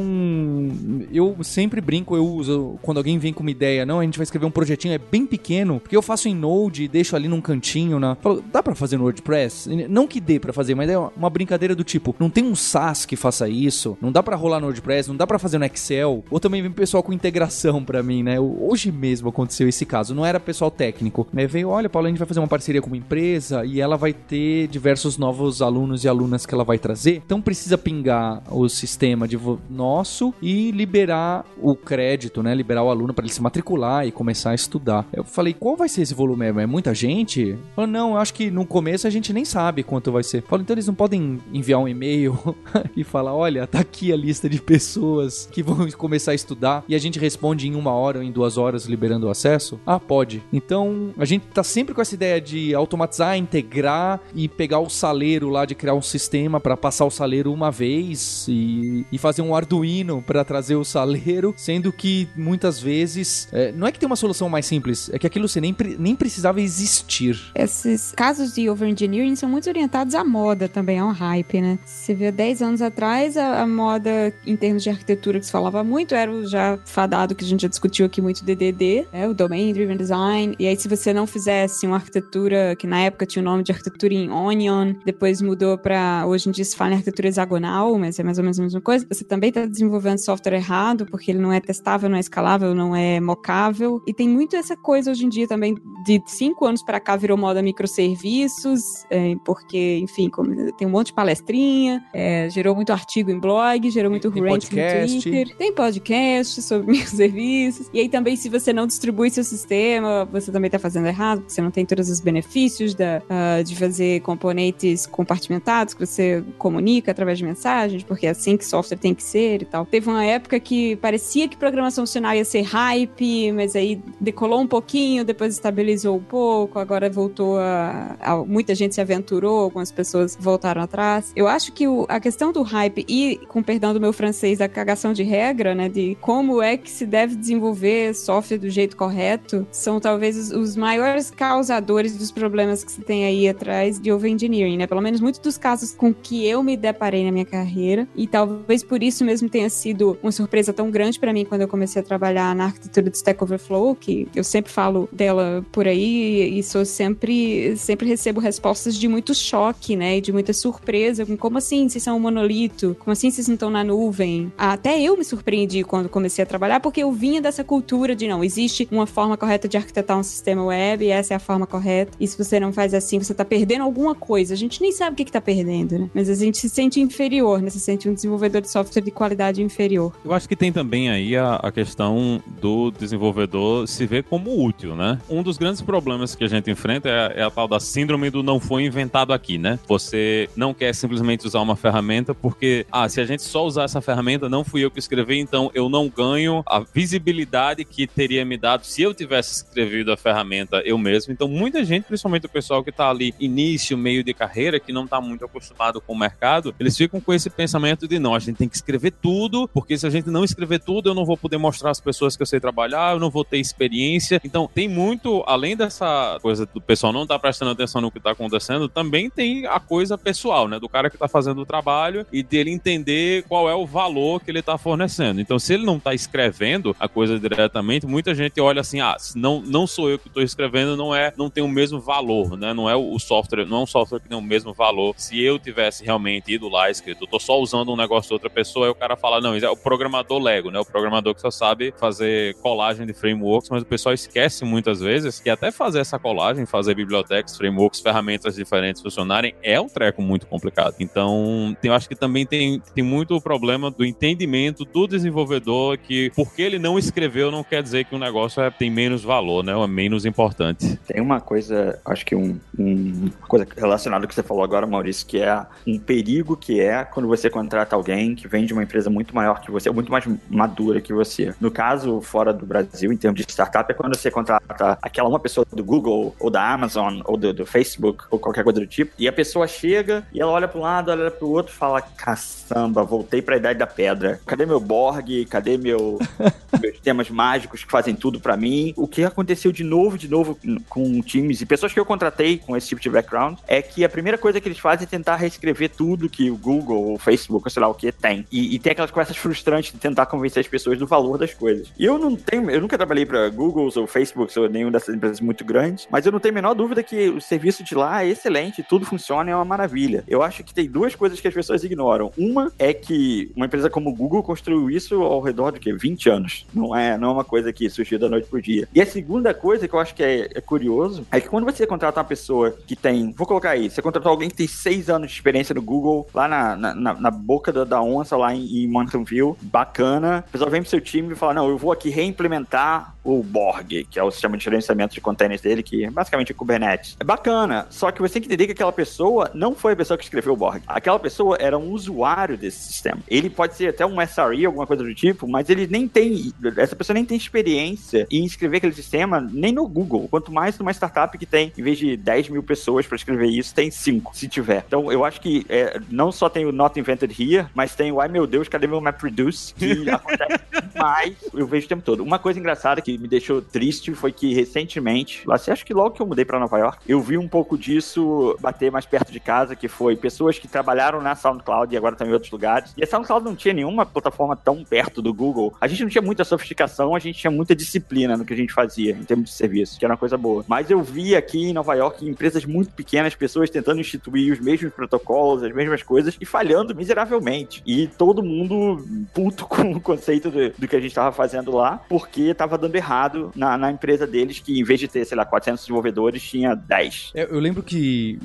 S1: eu sempre brinco, eu uso quando alguém vem com uma ideia, não, a gente vai escrever um projetinho é bem pequeno, porque eu faço em Node e deixo ali num cantinho, na, dá para fazer no WordPress? Não que dê para fazer, mas é uma brincadeira do tipo, não tem um SaaS que faça isso, não dá para rolar no WordPress, não dá para fazer no Excel. Ou também vem pessoal com integração para mim, né? Hoje mesmo aconteceu esse caso, não era pessoal técnico, né? Veio, olha, Paulo, a gente vai fazer uma parceria com uma empresa e ela vai ter diversos novos alunos e alunas que ela vai trazer. Então precisa pingar o sistema de nosso e liberar o crédito, né? Liberar o aluno para ele se matricular e começar a estudar. Eu falei, qual vai ser esse volume? É muita gente? Falou, não, eu acho que no começo a gente nem sabe quanto vai ser. Falei, então eles não podem enviar um e-mail e falar, olha, tá aqui a lista de pessoas que vão começar a estudar e a gente responde em uma hora ou em duas horas liberando o acesso? Ah, pode. Então a gente tá sempre com essa ideia de automatizar, integrar e pegar o saleiro lá de criar um sistema para passar o saleiro uma vez e, e fazer um Arduino para trazer o saleiro, sendo que muitas vezes é, não é que tem uma solução mais simples, é que aquilo você nem, nem precisava existir.
S4: Esses casos de overengineering são muito orientados à moda também, ao hype, né? Você vê 10 anos atrás, a, a, moda em termos de arquitetura que se falava muito era o já fadado que a gente já discutiu aqui muito DDD, né? o Domain Driven Design. E aí se você não fizesse uma arquitetura que na época tinha o nome de arquitetura em Onion, depois mudou para hoje em dia se fala em arquitetura hexagonal, mas é mais ou menos a mesma coisa. Você também está desenvolvendo software errado porque ele não é testável, não é escalável, não é mocável. E tem muito essa coisa hoje em dia também de cinco anos para cá virou moda microserviços, é, porque enfim tem um monte de palestrinha, é, gerou muito artigo em blog, gerou muito rant no Twitter, tem podcast sobre microserviços. E aí também se você não distribui seu sistema, você também está fazendo errado, porque você não tem todos os benefícios da, uh, de fazer componentes compartimentados que você comunica através de mensagens, porque é assim que software tem que ser e tal. Teve uma época que parecia que programação funcional ia ser hype, mas aí decolou um pouquinho, depois estabilizou um pouco, agora voltou a, a muita gente se aventurou, algumas pessoas voltaram atrás. Eu acho que o, a questão do hype e, com perdão do meu francês, a cagação de regra, né, de como é que se deve desenvolver software do jeito correto, são talvez os, os maiores causadores dos problemas que se tem aí atrás de overengineering, né? Pelo menos muitos dos casos com que eu me deparei na minha carreira e talvez por isso mesmo tenha sido uma surpresa tão grande para mim quando eu comecei a trabalhar na arquitetura do Stack Overflow, que eu sempre falo dela por aí e sou sempre sempre recebo respostas de muito choque, né, e de muita surpresa, com como assim vocês são um monolito? Como assim vocês não estão na nuvem? Até eu me surpreendi quando comecei a trabalhar, porque eu vinha dessa cultura de não, existe uma forma correta de arquitetar um sistema web, e essa é a forma correta. E se você não faz assim, você tá perdendo alguma coisa. A gente nem sabe o que, que tá perdendo, né? Mas a gente se sente inferior, né? Se sente um desenvolvedor de software de qualidade inferior.
S5: Eu acho que tem também aí a, a questão do desenvolvedor se ver como útil, né? Um dos grandes problemas que a gente enfrenta é, é a tal da síndrome do não foi inventado aqui, né? Você não quer simplesmente usar uma ferramenta porque, ah, se a gente só usar essa ferramenta, não fui eu que escrevi, então eu não ganho a visibilidade que teria me dado se eu tivesse escrevido a ferramenta eu mesmo. Então, muita gente, principalmente o pessoal que tá ali início, meio de carreira, que não tá muito acostumado com o mercado, eles ficam com esse pensamento de não, a gente tem que escrever tudo, porque se a gente não escrever tudo, eu não vou poder mostrar às pessoas que eu sei trabalhar, eu não vou ter experiência. Então, tem muito, além dessa coisa do pessoal não tá prestando atenção no que está acontecendo, também tem a coisa pessoal, né? Do cara que está fazendo o trabalho e dele entender qual é o valor que ele está fornecendo. Então, se ele não está escrevendo a coisa diretamente, muita gente olha assim, ah, não, não sou eu que estou escrevendo, não é, não tem o mesmo valor, né? Não é o software, não é um software que tem o mesmo valor. Se eu tivesse realmente ido lá escrito, tô só usando um negócio de outra pessoa, aí o cara fala, não, é o programador Lego, né? O programador que só sabe fazer colagem de frameworks, mas o pessoal esquece muitas vezes que até fazer essa colagem, fazer bibliotecas, frameworks, ferramentas ferramentas diferentes funcionarem é um treco muito complicado. Então, eu acho que também tem, tem muito o problema do entendimento do desenvolvedor que porque ele não escreveu não quer dizer que o negócio é, tem menos valor, né? É menos importante.
S3: Tem uma coisa, acho que um, um, uma coisa relacionada ao que você falou agora, Maurício, que é um perigo que é quando você contrata alguém que vem de uma empresa muito maior que você, muito mais madura que você. No caso, fora do Brasil, em termos de startup, é quando você contrata aquela uma pessoa do Google, ou da Amazon, ou do, do Facebook, ou qualquer coisa do tipo, e a pessoa chega e ela olha para um lado, olha para o outro e fala: caçamba, voltei para a idade da pedra. Cadê meu Borg? Cadê meu, meus temas mágicos que fazem tudo para mim? O que aconteceu de novo, de novo com times e pessoas que eu contratei com esse tipo de background é que a primeira coisa que eles fazem é tentar reescrever tudo que o Google, o Facebook, ou sei lá o que tem. E, e tem aquelas conversas frustrantes de tentar convencer as pessoas do valor das coisas. E eu não tenho, eu nunca trabalhei para Google ou Facebook ou nenhuma dessas empresas muito grandes, mas eu não tenho a menor dúvida que o serviço de lá é excelente, tudo funciona, é uma maravilha. Eu acho que tem duas coisas que as pessoas ignoram. Uma é que uma empresa como o Google construiu isso ao redor de que 20 anos. Não é, não é uma coisa que surgiu da noite pro dia. E a segunda coisa que eu acho que é, é curioso é que quando você contrata uma pessoa que tem, vou colocar aí, você contratou alguém que tem seis anos de experiência no Google, lá na, na, na boca da, da, onça, lá em, em Mountain View, bacana. A pessoa vem pro seu time e fala: Não, eu vou aqui reimplementar o Borg, que é o sistema de gerenciamento de containers dele, que é basicamente o Kubernetes. É bacana, só que você tem que entender que aquela pessoa não foi a pessoa que escreveu o Borg. Aquela pessoa era um usuário desse sistema. Ele pode ser até um SRE, alguma coisa do tipo, mas ele nem tem, essa pessoa nem tem experiência em escrever aquele sistema nem no Google. Quanto mais numa startup que tem, em vez de 10 mil pessoas para escrever isso, tem 5, se tiver. Então eu acho que é, não só tem o Not Invented Here, mas tem o Ai meu Deus, cadê meu MapReduce? Que acontece demais, eu vejo o tempo todo. Uma coisa engraçada que me deixou triste foi que recentemente, lá, acho que logo que eu mudei para Nova York, eu vi um pouco disso bater mais perto de casa, que foi pessoas que trabalharam na SoundCloud e agora estão em outros lugares. E a SoundCloud não tinha nenhuma plataforma tão perto do Google. A gente não tinha muita sofisticação, a gente tinha muita disciplina no que a gente fazia em termos de serviço, que era uma coisa boa. Mas eu vi aqui em Nova York empresas muito pequenas, pessoas tentando instituir os mesmos protocolos, as mesmas coisas e falhando miseravelmente. E todo mundo puto com o conceito do, do que a gente estava fazendo lá, porque estava dando errado na, na, empresa deles, que em vez de ter, sei lá, 400 desenvolvedores, tinha 10.
S1: É, eu lembro que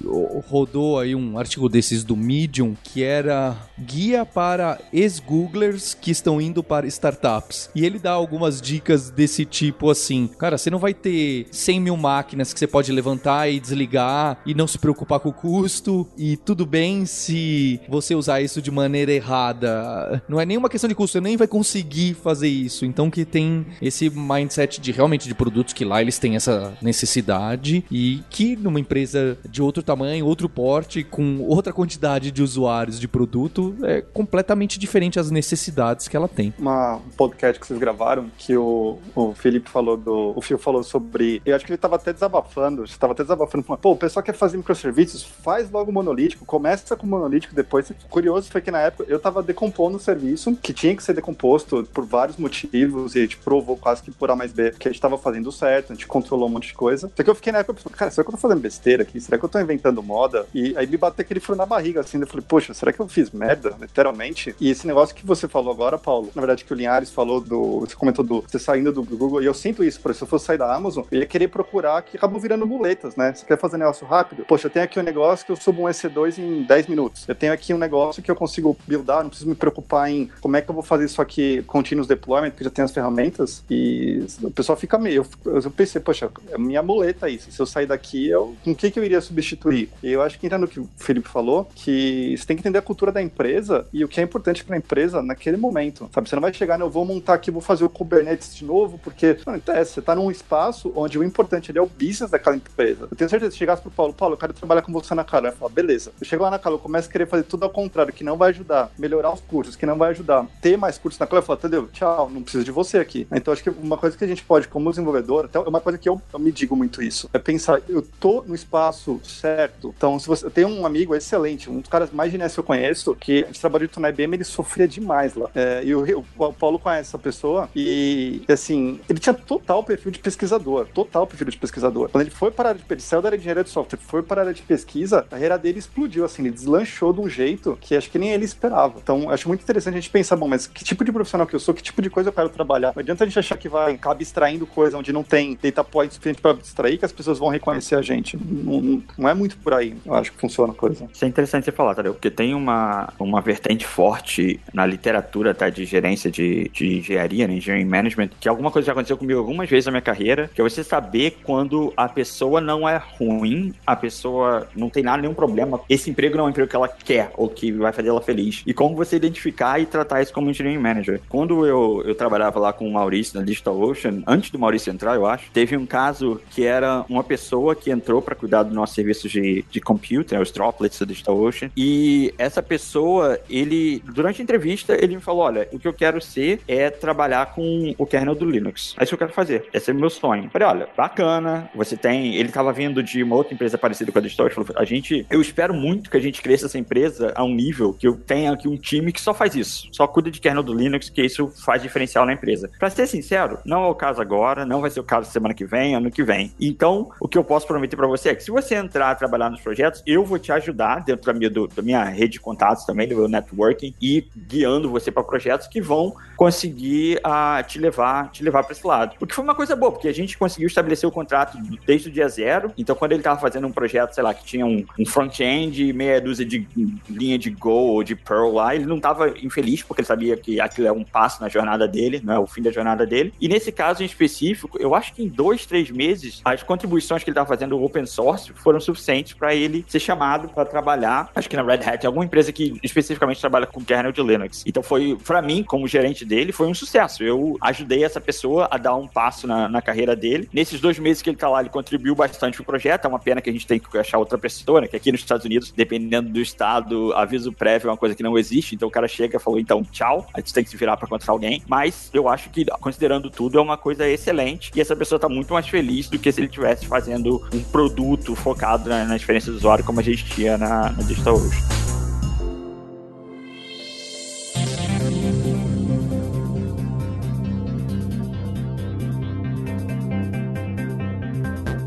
S1: rodou aí um artigo desses do Medium que era guia para ex-googlers que estão indo para startups. E ele dá algumas dicas desse tipo assim, cara, você não vai ter 100 mil máquinas que você pode levantar e desligar e não se preocupar com o custo e tudo bem se você usar isso de maneira errada. Não é nenhuma questão de custo, você nem vai conseguir fazer isso. Então que tem esse mindset de realmente de produtos que lá eles têm essa necessidade e que numa empresa de outro tamanho, outro porte, com outra quantidade de usuários de produto, é completamente diferente as necessidades que ela tem.
S2: Uma, um podcast que vocês gravaram que o, o Felipe falou do. O Fio falou sobre. Eu acho que ele estava até desabafando. Estava até desabafando. Pô, o pessoal quer fazer microserviços, faz logo monolítico, começa com monolítico depois. Curioso foi que na época eu estava decompondo o serviço, que tinha que ser decomposto por vários motivos, e a gente provou quase que por A mais B que a gente estava fazendo certo, a gente controlou um monte de coisa. Só que eu fiquei na época cara, será que eu tô fazendo besteira aqui? Será que eu tô inventando moda? E aí me bateu aquele frio na barriga, assim, eu falei, poxa, será que eu fiz merda, literalmente? E esse negócio que você falou agora, Paulo, na verdade que o Linhares falou do. Você comentou do você saindo do Google, e eu sinto isso, por isso, se eu fosse sair da Amazon, eu ia querer procurar que acabam virando muletas, né? Você quer fazer negócio rápido? Poxa, eu tenho aqui um negócio que eu subo um EC2 em 10 minutos. Eu tenho aqui um negócio que eu consigo buildar, não preciso me preocupar em como é que eu vou fazer isso aqui continuous deployment, que já tem as ferramentas. E o pessoal fica meio. Eu, eu pensei, poxa, é minha muleta isso. Se eu sair daqui, eu, com o que, que eu iria substituir? Eu acho que entra no que o Felipe falou, que você tem que entender a cultura da empresa e o que é importante para a empresa naquele momento. Sabe? Você não vai chegar, né, eu vou montar aqui, vou fazer o Kubernetes de novo, porque não interessa, você está num espaço onde o importante é o business daquela empresa. Eu tenho certeza, se chegasse pro Paulo, Paulo, eu quero trabalhar com você na Calo, eu falar, beleza. Eu chego lá na Calo, eu começo a querer fazer tudo ao contrário, que não vai ajudar, melhorar os cursos, que não vai ajudar, ter mais cursos na Calo, eu falo, entendeu? Tchau, não preciso de você aqui. Então acho que uma coisa que a gente pode, como desenvolvedor, até uma coisa que eu, eu me digo muito isso, é pensar, eu tô no espaço certo. Então, se você tem um amigo excelente, um dos caras mais geniais que eu conheço, que a gente trabalhou na IBM, ele sofria demais lá. É, e o, o, Paulo conhece essa pessoa e, assim, ele tinha total perfil de pesquisador, total perfil de pesquisador. Quando ele foi para a área de ele saiu da área de engenharia de software, foi para a área de pesquisa, a carreira dele explodiu, assim, ele deslanchou de um jeito que acho que nem ele esperava. Então, acho muito interessante a gente pensar, bom, mas que tipo de profissional que eu sou, que tipo de coisa eu quero trabalhar? Não adianta a gente achar que vai acaba extraindo coisa onde não tem data point suficiente para extrair, que as pessoas vão reconhecer a gente. Não, não, é muito por aí, eu acho que funciona a coisa.
S3: Isso é interessante você falar, Tadeu, porque tem uma, uma vertente forte na literatura tá, de gerência de, de engenharia, né, engineering management, que alguma coisa já aconteceu comigo algumas vezes na minha carreira, que é você saber quando a pessoa não é ruim, a pessoa não tem nada, nenhum problema, esse emprego não é um emprego que ela quer ou que vai fazer ela feliz. E como você identificar e tratar isso como engineering manager. Quando eu, eu trabalhava lá com o Maurício na Digital Ocean, antes do Maurício entrar, eu acho, teve um caso que era uma pessoa que entrou para cuidar do nosso serviço de, de computer, os droplets da Digital Ocean, e essa pessoa, ele, durante a entrevista, ele me falou, olha, o que eu quero ser é trabalhar com o kernel do Linux. É isso que eu quero fazer. Esse é o meu sonho. Falei, olha, bacana, você tem... Ele estava vindo de uma outra empresa parecida com a Digital Ocean, falou, a gente... Eu espero muito que a gente cresça essa empresa a um nível que eu tenha aqui um time que só faz isso, só cuida de kernel do Linux, que isso faz diferencial na empresa. Para ser sincero, não é o caso agora, não vai ser o caso semana que vem, ano que vem. Então, o que eu posso prometer para você é se você entrar a trabalhar nos projetos, eu vou te ajudar dentro da minha, do, da minha rede de contatos também, do meu networking, e guiando você para projetos que vão conseguir uh, te levar te levar para esse lado. O que foi uma coisa boa, porque a gente conseguiu estabelecer o contrato desde o dia zero. Então, quando ele estava fazendo um projeto, sei lá, que tinha um, um front-end, meia dúzia de linha de Go ou de Perl lá, ele não estava infeliz, porque ele sabia que aquilo é um passo na jornada dele, não é o fim da jornada dele. E nesse caso em específico, eu acho que em dois, três meses, as contribuições que ele estava fazendo open source foram suficientes para ele ser chamado para trabalhar, acho que na Red Hat, alguma empresa que especificamente trabalha com kernel de Linux. Então foi, para mim, como gerente dele, foi um sucesso. Eu ajudei essa pessoa a dar um passo na, na carreira dele. Nesses dois meses que ele tá lá, ele contribuiu bastante pro projeto. É uma pena que a gente tem que achar outra pessoa, né? Que aqui nos Estados Unidos, dependendo do estado, aviso prévio é uma coisa que não existe. Então o cara chega e falou, então, tchau. A gente tem que se virar para contratar alguém. Mas eu acho que, considerando tudo, é uma coisa excelente. E essa pessoa tá muito mais feliz do que se ele estivesse fazendo um produto focado na, na experiência do usuário, como a gente tinha na, na Digital Ocean.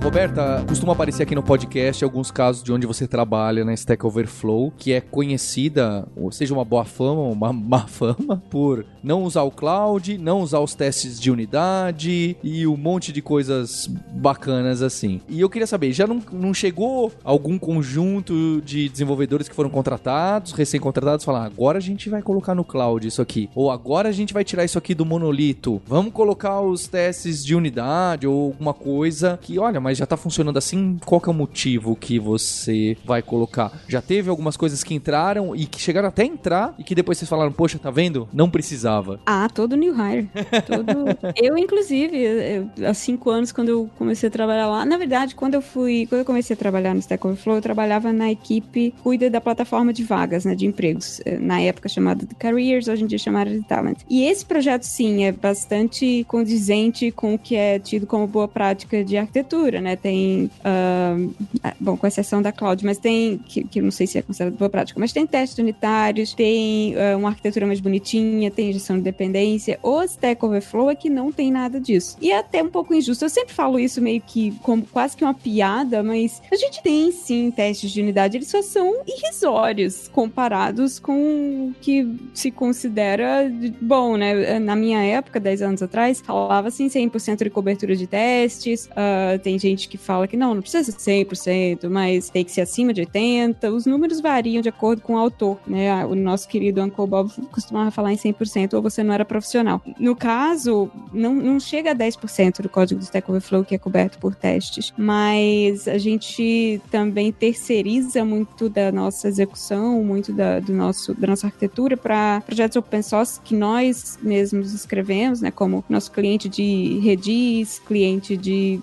S1: Roberta, costuma aparecer aqui no podcast alguns casos de onde você trabalha na Stack Overflow, que é conhecida, ou seja, uma boa fama, uma má fama, por não usar o cloud, não usar os testes de unidade e um monte de coisas bacanas assim. E eu queria saber, já não, não chegou algum conjunto de desenvolvedores que foram contratados, recém-contratados, falar agora a gente vai colocar no cloud isso aqui, ou agora a gente vai tirar isso aqui do monolito, vamos colocar os testes de unidade ou alguma coisa que, olha, mas já tá funcionando assim, qual que é o motivo que você vai colocar? Já teve algumas coisas que entraram e que chegaram até entrar e que depois vocês falaram, poxa, tá vendo? Não precisava.
S4: Ah, todo new hire. Todo... eu, inclusive, eu, há cinco anos, quando eu comecei a trabalhar lá, na verdade, quando eu fui, quando eu comecei a trabalhar no Stack Overflow, eu trabalhava na equipe cuida da plataforma de vagas, né, de empregos, eh, na época chamada de Careers, hoje em dia chamada de Talent. E esse projeto, sim, é bastante condizente com o que é tido como boa prática de arquitetura, né? Né? Tem, uh, bom, com exceção da cloud, mas tem, que, que não sei se é considerado boa prática, mas tem testes unitários, tem uh, uma arquitetura mais bonitinha, tem gestão de dependência. O Stack Overflow é que não tem nada disso. E é até um pouco injusto. Eu sempre falo isso meio que como quase que uma piada, mas a gente tem sim testes de unidade, eles só são irrisórios comparados com o que se considera bom, né? Na minha época, 10 anos atrás, falava assim 100% de cobertura de testes, uh, tem gente gente que fala que não, não precisa ser 100%, mas tem que ser acima de 80%. Os números variam de acordo com o autor, né? O nosso querido Uncle Bob costumava falar em 100% ou você não era profissional. No caso, não, não chega a 10% do código do Stack Overflow que é coberto por testes, mas a gente também terceiriza muito da nossa execução, muito da, do nosso, da nossa arquitetura para projetos open source que nós mesmos escrevemos, né? Como nosso cliente de Redis, cliente de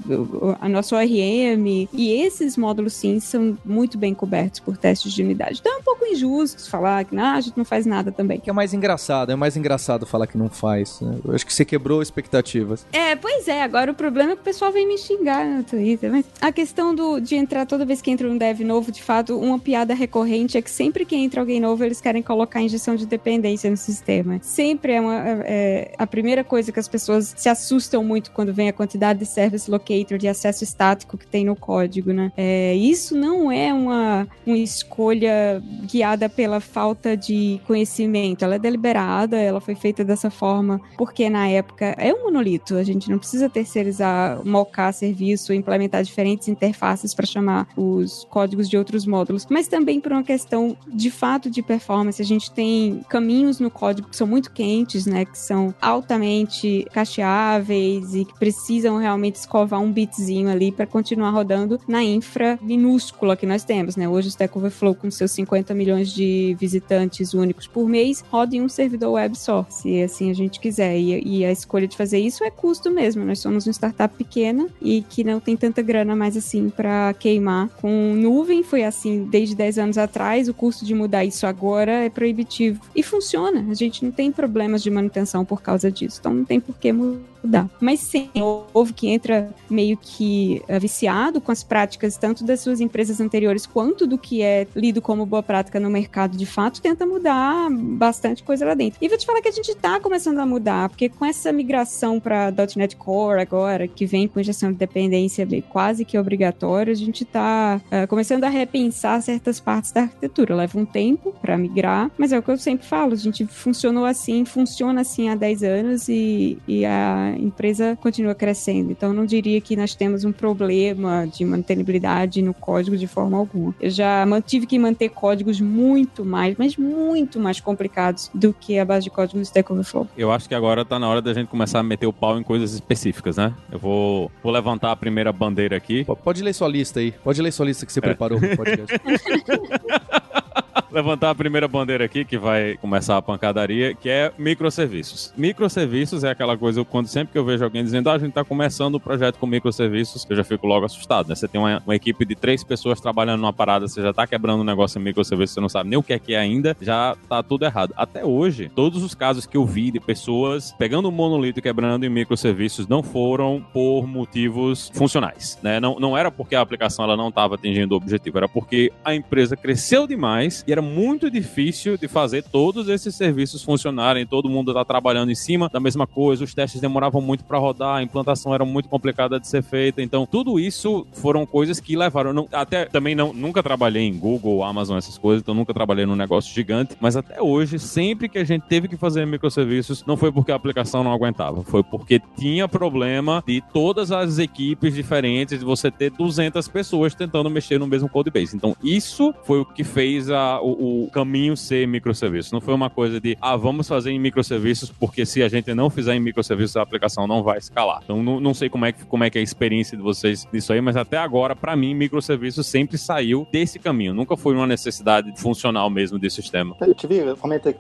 S4: a nossa nosso ORM. E esses módulos, sim, são muito bem cobertos por testes de unidade. Então é um pouco injusto falar que ah, a gente não faz nada também.
S1: Que é mais engraçado, é mais engraçado falar que não faz. Né? Eu acho que você quebrou expectativas.
S4: É, pois é. Agora o problema é que o pessoal vem me xingar no Twitter. Mas a questão do, de entrar toda vez que entra um dev novo, de fato, uma piada recorrente é que sempre que entra alguém novo, eles querem colocar injeção de dependência no sistema. Sempre é, uma, é, é a primeira coisa que as pessoas se assustam muito quando vem a quantidade de service locator, de acesso estático que tem no código, né? É, isso não é uma, uma escolha guiada pela falta de conhecimento, ela é deliberada, ela foi feita dessa forma porque na época é um monolito, a gente não precisa terceirizar, mocar serviço, implementar diferentes interfaces para chamar os códigos de outros módulos, mas também por uma questão de fato de performance, a gente tem caminhos no código que são muito quentes, né, que são altamente cacheáveis e que precisam realmente escovar um bitzinho ali para continuar rodando na infra minúscula que nós temos, né? Hoje o Stack Overflow com seus 50 milhões de visitantes únicos por mês roda em um servidor web só, se assim a gente quiser. E, e a escolha de fazer isso é custo mesmo. Nós somos uma startup pequena e que não tem tanta grana mais assim para queimar. Com nuvem foi assim desde 10 anos atrás, o custo de mudar isso agora é proibitivo. E funciona. A gente não tem problemas de manutenção por causa disso. Então não tem por que mudar. Mas sim, houve que entra meio que uh, viciado com as práticas tanto das suas empresas anteriores quanto do que é lido como boa prática no mercado de fato, tenta mudar bastante coisa lá dentro. E vou te falar que a gente está começando a mudar, porque com essa migração para .NET Core agora, que vem com injeção de dependência quase que obrigatória, a gente está eh, começando a repensar certas partes da arquitetura. Leva um tempo para migrar, mas é o que eu sempre falo, a gente funcionou assim, funciona assim há 10 anos e, e a empresa continua crescendo. Então, não diria que nós temos um problema de mantenibilidade no código de forma alguma. Eu já tive que manter códigos muito mais, mas muito mais complicados do que a base de código do Stack Overflow.
S5: Eu acho que agora está na hora da gente começar a meter o pau em coisas específicas, né? Eu vou, vou levantar a primeira bandeira aqui.
S1: Pode ler sua lista aí. Pode ler sua lista que você é. preparou pro podcast.
S5: levantar a primeira bandeira aqui, que vai começar a pancadaria, que é microserviços. Microserviços é aquela coisa, quando sempre que eu vejo alguém dizendo, ah, a gente tá começando o um projeto com microserviços, eu já fico logo assustado, né? Você tem uma, uma, equipe de três pessoas trabalhando numa parada, você já tá quebrando um negócio em microserviços, você não sabe nem o que é que é ainda, já tá tudo errado. Até hoje, todos os casos que eu vi de pessoas pegando um monolito e quebrando em microserviços não foram por motivos funcionais, né? Não, não era porque a aplicação ela não estava atingindo o objetivo, era porque a empresa cresceu demais e era muito difícil de fazer todos esses serviços funcionarem, todo mundo tá trabalhando em cima da mesma coisa, os testes demoravam muito para rodar, a implantação era muito complicada de ser feita. Então, tudo isso foram coisas que levaram. Não, até também não, nunca trabalhei em Google, Amazon, essas coisas, então nunca trabalhei num negócio gigante, mas até hoje, sempre que a gente teve que fazer microserviços, não foi porque a aplicação não aguentava, foi porque tinha problema de todas as equipes diferentes, de você ter 200 pessoas tentando mexer no mesmo codebase. Então, isso foi o que fez a, o, o caminho ser microserviços. Não foi uma coisa de, ah, vamos fazer em microserviços, porque se a gente não fizer em microserviços, a aplicação não vai escalar. Então, não, não sei como é, que, como é que é a experiência de vocês nisso aí, mas até agora, para mim, microserviços sempre saiu desse caminho. Nunca foi uma necessidade funcional mesmo desse sistema.
S2: Eu tive, eu comentei,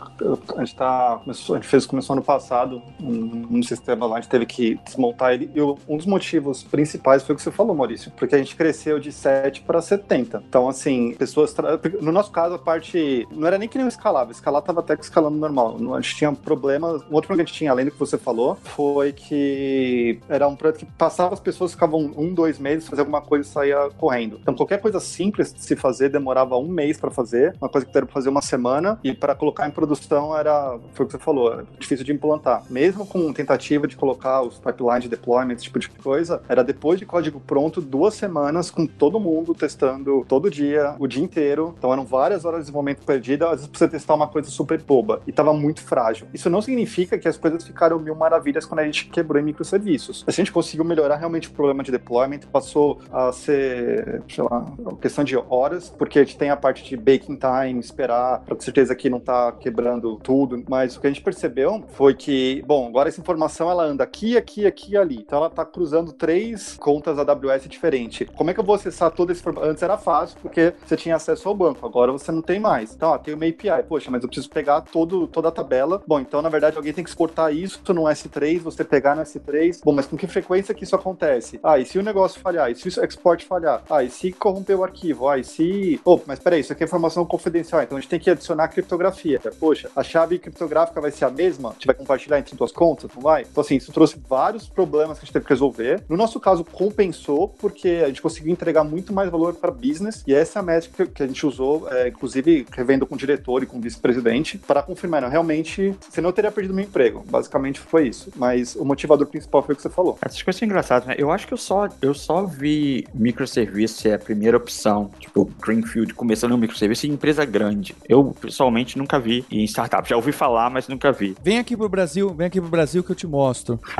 S2: a gente, tá, a gente fez, começou ano passado um, um sistema lá, a gente teve que desmontar ele, e um dos motivos principais foi o que você falou, Maurício, porque a gente cresceu de 7 para 70. Então, assim, pessoas, no nosso caso, a parte parte. Não era nem que nem o escalável. Escalar tava até escalando normal. A gente tinha problemas. Um outro problema que a gente tinha, além do que você falou, foi que era um projeto que passava, as pessoas ficavam um, dois meses, fazer alguma coisa e saía correndo. Então, qualquer coisa simples de se fazer demorava um mês para fazer, uma coisa que era pra fazer uma semana, e para colocar em produção era. Foi o que você falou, difícil de implantar. Mesmo com tentativa de colocar os pipelines de deployment, esse tipo de coisa, era depois de código pronto, duas semanas com todo mundo testando todo dia, o dia inteiro. Então, eram várias horas desenvolvimento perdido, às vezes precisa testar uma coisa super boba e tava muito frágil. Isso não significa que as coisas ficaram mil maravilhas quando a gente quebrou em microserviços. A gente conseguiu melhorar realmente o problema de deployment, passou a ser, sei lá, questão de horas, porque a gente tem a parte de baking time, esperar, para ter certeza que não tá quebrando tudo, mas o que a gente percebeu foi que, bom, agora essa informação ela anda aqui, aqui, aqui e ali. Então ela tá cruzando três contas AWS diferentes. Como é que eu vou acessar todo esse Antes era fácil, porque você tinha acesso ao banco, agora você não tem mais. Então, ó, tem uma API. Poxa, mas eu preciso pegar todo, toda a tabela. Bom, então, na verdade, alguém tem que exportar isso no S3, você pegar no S3. Bom, mas com que frequência que isso acontece? Ah, e se o negócio falhar? E se o export falhar? Ah, e se corromper o arquivo? Ah, e se... Oh, mas peraí, isso aqui é informação confidencial, então a gente tem que adicionar criptografia. Poxa, a chave criptográfica vai ser a mesma? A gente vai compartilhar entre duas contas? Não vai? Então, assim, isso trouxe vários problemas que a gente teve que resolver. No nosso caso, compensou, porque a gente conseguiu entregar muito mais valor para business, e essa é a métrica que a gente usou, é, inclusive, inclusive revendo com o diretor e com o vice-presidente, para confirmar, não, realmente, você não teria perdido meu emprego. Basicamente foi isso. Mas o motivador principal foi o que você falou.
S3: Essas coisas são engraçadas, né? Eu acho que eu só, eu só vi microserviço ser a primeira opção, tipo, Greenfield começando um microserviço em empresa grande. Eu, pessoalmente, nunca vi em startup. Já ouvi falar, mas nunca vi.
S1: Vem aqui pro Brasil, vem aqui pro Brasil que eu te mostro.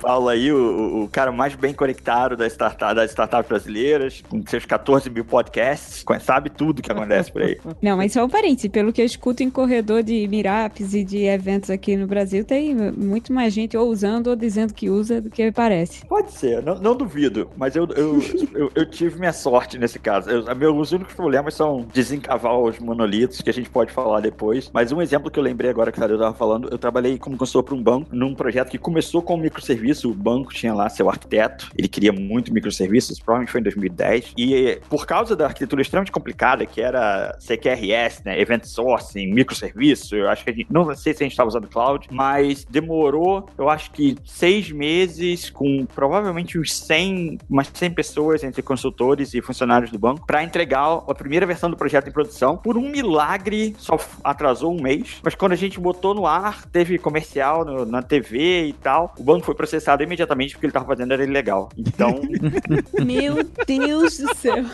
S3: Paulo aí, o, o, cara mais bem conectado da startup, das startups brasileiras, com seus 14 mil podcasts, sabe tudo que acontece por aí.
S4: Não, mas só um parênteses, pelo que eu escuto em corredor de Mirapes e de eventos aqui no Brasil, tem muito mais gente ou usando ou dizendo que usa do que parece.
S3: Pode ser, não, não duvido, mas eu, eu, eu, eu, tive minha sorte nesse caso. Eu, meus únicos problemas são desencavar os monolitos, que a gente pode falar depois, mas um exemplo que eu lembrei agora que eu estava falando, eu trabalhei como consultor para um banco, num projeto que começou com um microserviço, o banco tinha lá seu arquiteto, ele queria muito microserviços, provavelmente foi em 2010, e por causa da arquitetura extremamente complicada, que era CQRS, né, Event Sourcing, microserviço, eu acho que a gente, não sei se a gente estava usando cloud, mas demorou, eu acho que seis meses com provavelmente uns 100, umas 100 pessoas entre consultores e funcionários do banco para entregar a primeira versão do projeto em produção. Por um milagre, só atrasou um mês, mas quando a gente botou no ar, teve comercial no, na TV e tal, o banco foi processado imediatamente porque ele estava fazendo era ilegal. Então.
S4: Meu Deus do céu.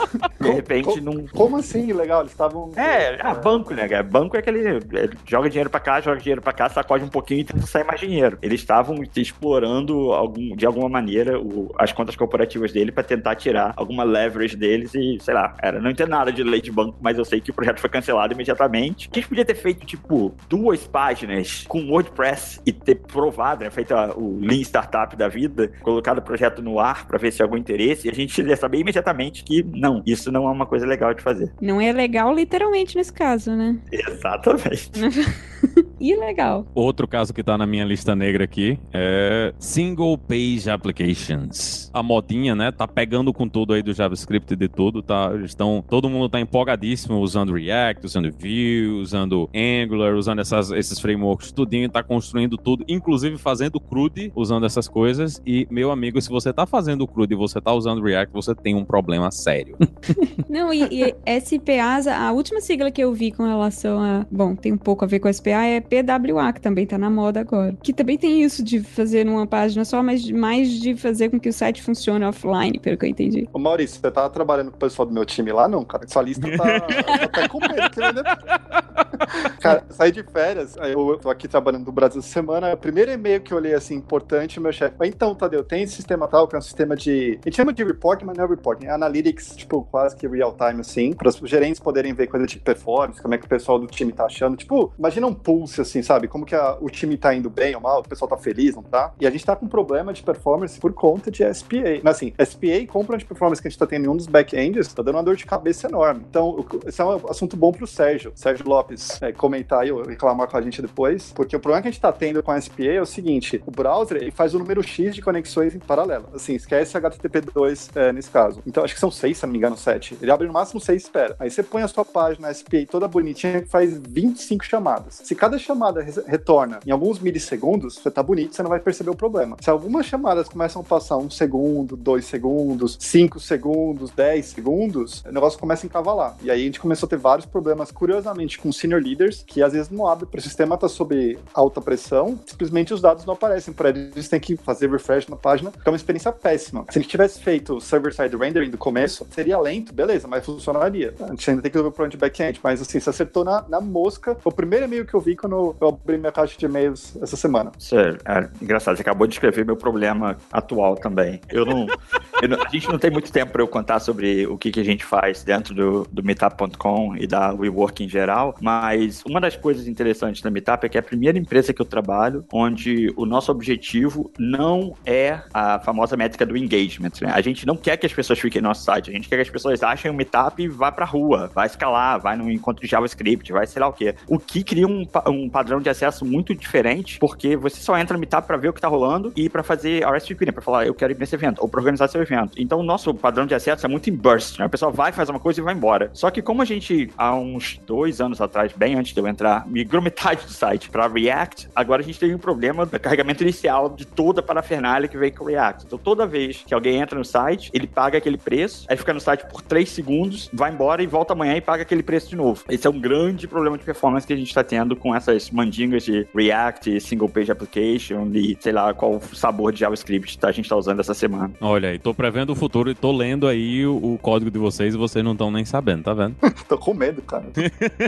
S3: De repente,
S2: como,
S3: não.
S2: Como assim ilegal? Eles estavam.
S3: É, ah, banco, né? Banco é aquele. É, joga dinheiro pra cá, joga dinheiro pra cá, sacode um pouquinho e tenta sair mais dinheiro. Eles estavam explorando algum, de alguma maneira o, as contas corporativas dele para tentar tirar alguma leverage deles e, sei lá, era. Não entendo nada de lei de banco, mas eu sei que o projeto foi cancelado imediatamente. A gente podia ter feito, tipo, duas páginas com WordPress e ter provado, né? Feito a, o Lean Startup da vida, colocado o projeto no ar para ver se algum interesse, e a gente ia saber imediatamente que não, isso não é uma coisa legal de fazer.
S4: Não é legal literalmente nesse caso, né?
S3: Exatamente.
S4: Ilegal.
S5: Outro caso que tá na minha lista negra aqui é Single Page Applications. A modinha, né, tá pegando com tudo aí do JavaScript e de tudo, tá? Estão, todo mundo tá empolgadíssimo usando React, usando Vue, usando Angular, usando essas, esses frameworks, tudinho, tá construindo tudo, inclusive fazendo CRUD usando essas coisas. E, meu amigo, se você tá fazendo CRUD e você tá usando React, você tem um problema sério.
S4: Não, e, e SPAs, a última sigla que eu vi com relação a. Bom, tem um pouco a ver com SPA, é PWA, que também tá na moda agora. Que também tem isso de fazer numa página só, mas mais de fazer com que o site funcione offline, pelo que eu entendi.
S2: Ô Maurício, você tá trabalhando com o pessoal do meu time lá? Não, cara. Sua lista tá, tá até com medo. Cara, saí de férias, eu tô aqui trabalhando no Brasil semana. O primeiro e-mail que eu olhei assim, importante, meu chefe. Então, Tadeu, tem esse sistema tal, que é um sistema de. A gente chama de report, mas não é report, é analytics, tipo, quase que real time, assim, para os gerentes poderem ver coisa de performance, como é que o pessoal do time tá achando. Tipo, imagina um pulse, assim, sabe? Como que a, o time tá indo bem ou mal, o pessoal tá feliz, não tá? E a gente tá com problema de performance por conta de SPA. Mas assim, SPA e compra de performance que a gente tá tendo em um dos back-ends, tá dando uma dor de cabeça enorme. Então, esse é um assunto bom pro Sérgio, Sérgio Lopes, é, comentar e reclamar com a gente depois, porque o problema que a gente tá tendo com a SPA é o seguinte, o browser ele faz o número X de conexões em paralelo. Assim, esquece HTTP2 é, nesse caso. Então, acho que são seis, se não me engano, sete. Ele abre no máximo seis espera. Aí você põe a sua página SPA toda bonitinha que faz 25 chamadas. Se cada chamada re retorna em alguns milissegundos, você tá bonito, você não vai perceber o problema. Se algumas chamadas começam a passar um segundo, dois segundos, cinco segundos, dez segundos, o negócio começa a encavalar. E aí a gente começou a ter vários problemas, curiosamente, com senior leaders, que às vezes não abre, o sistema tá sob alta pressão, simplesmente os dados não aparecem para eles, eles têm que fazer refresh na página, que é uma experiência péssima. Se a gente tivesse feito server-side rendering do começo, seria lento, beleza, mas funcionaria. A gente ainda tem que resolver o problema de back-end, mas assim, você acertou na, na mosca. O primeiro e-mail que eu vi quando eu abri minha caixa de e-mails essa semana.
S3: Sério, é engraçado, você acabou de escrever meu problema atual também. Eu não, eu não a gente não tem muito tempo para eu contar sobre o que, que a gente faz dentro do, do Meetup.com e da WeWork em geral, mas uma das coisas interessantes da Meetup é que é a primeira empresa que eu trabalho onde o nosso objetivo não é a famosa métrica do engagement. Né? A gente não quer que as pessoas fiquem no nosso site, a gente quer que as pessoas achem o Meetup e vá pra rua, vai escalar, vai no encontro de JavaScript, vai sei lá o quê. O que cria um, um padrão de acesso muito diferente, porque você só entra no Meetup pra ver o que tá rolando e pra fazer RSVP, né? Pra falar, eu quero ir nesse evento, ou pra organizar seu evento. Então, o nosso padrão de acesso é muito em burst, né? A pessoa vai, faz uma coisa e vai embora. Só que como a gente, há uns dois anos atrás, bem antes de eu entrar, migrou metade do site para React. Agora a gente teve um problema do carregamento inicial de toda a parafernália que veio com o React. Então toda vez que alguém entra no site, ele paga aquele preço, aí fica no site por 3 segundos, vai embora e volta amanhã e paga aquele preço de novo. Esse é um grande problema de performance que a gente está tendo com essas mandingas de React, Single Page Application e sei lá qual sabor de JavaScript a gente está usando essa semana.
S5: Olha aí, tô prevendo o futuro e tô lendo aí o, o código de vocês e vocês não estão nem sabendo, tá vendo?
S2: tô com medo, cara.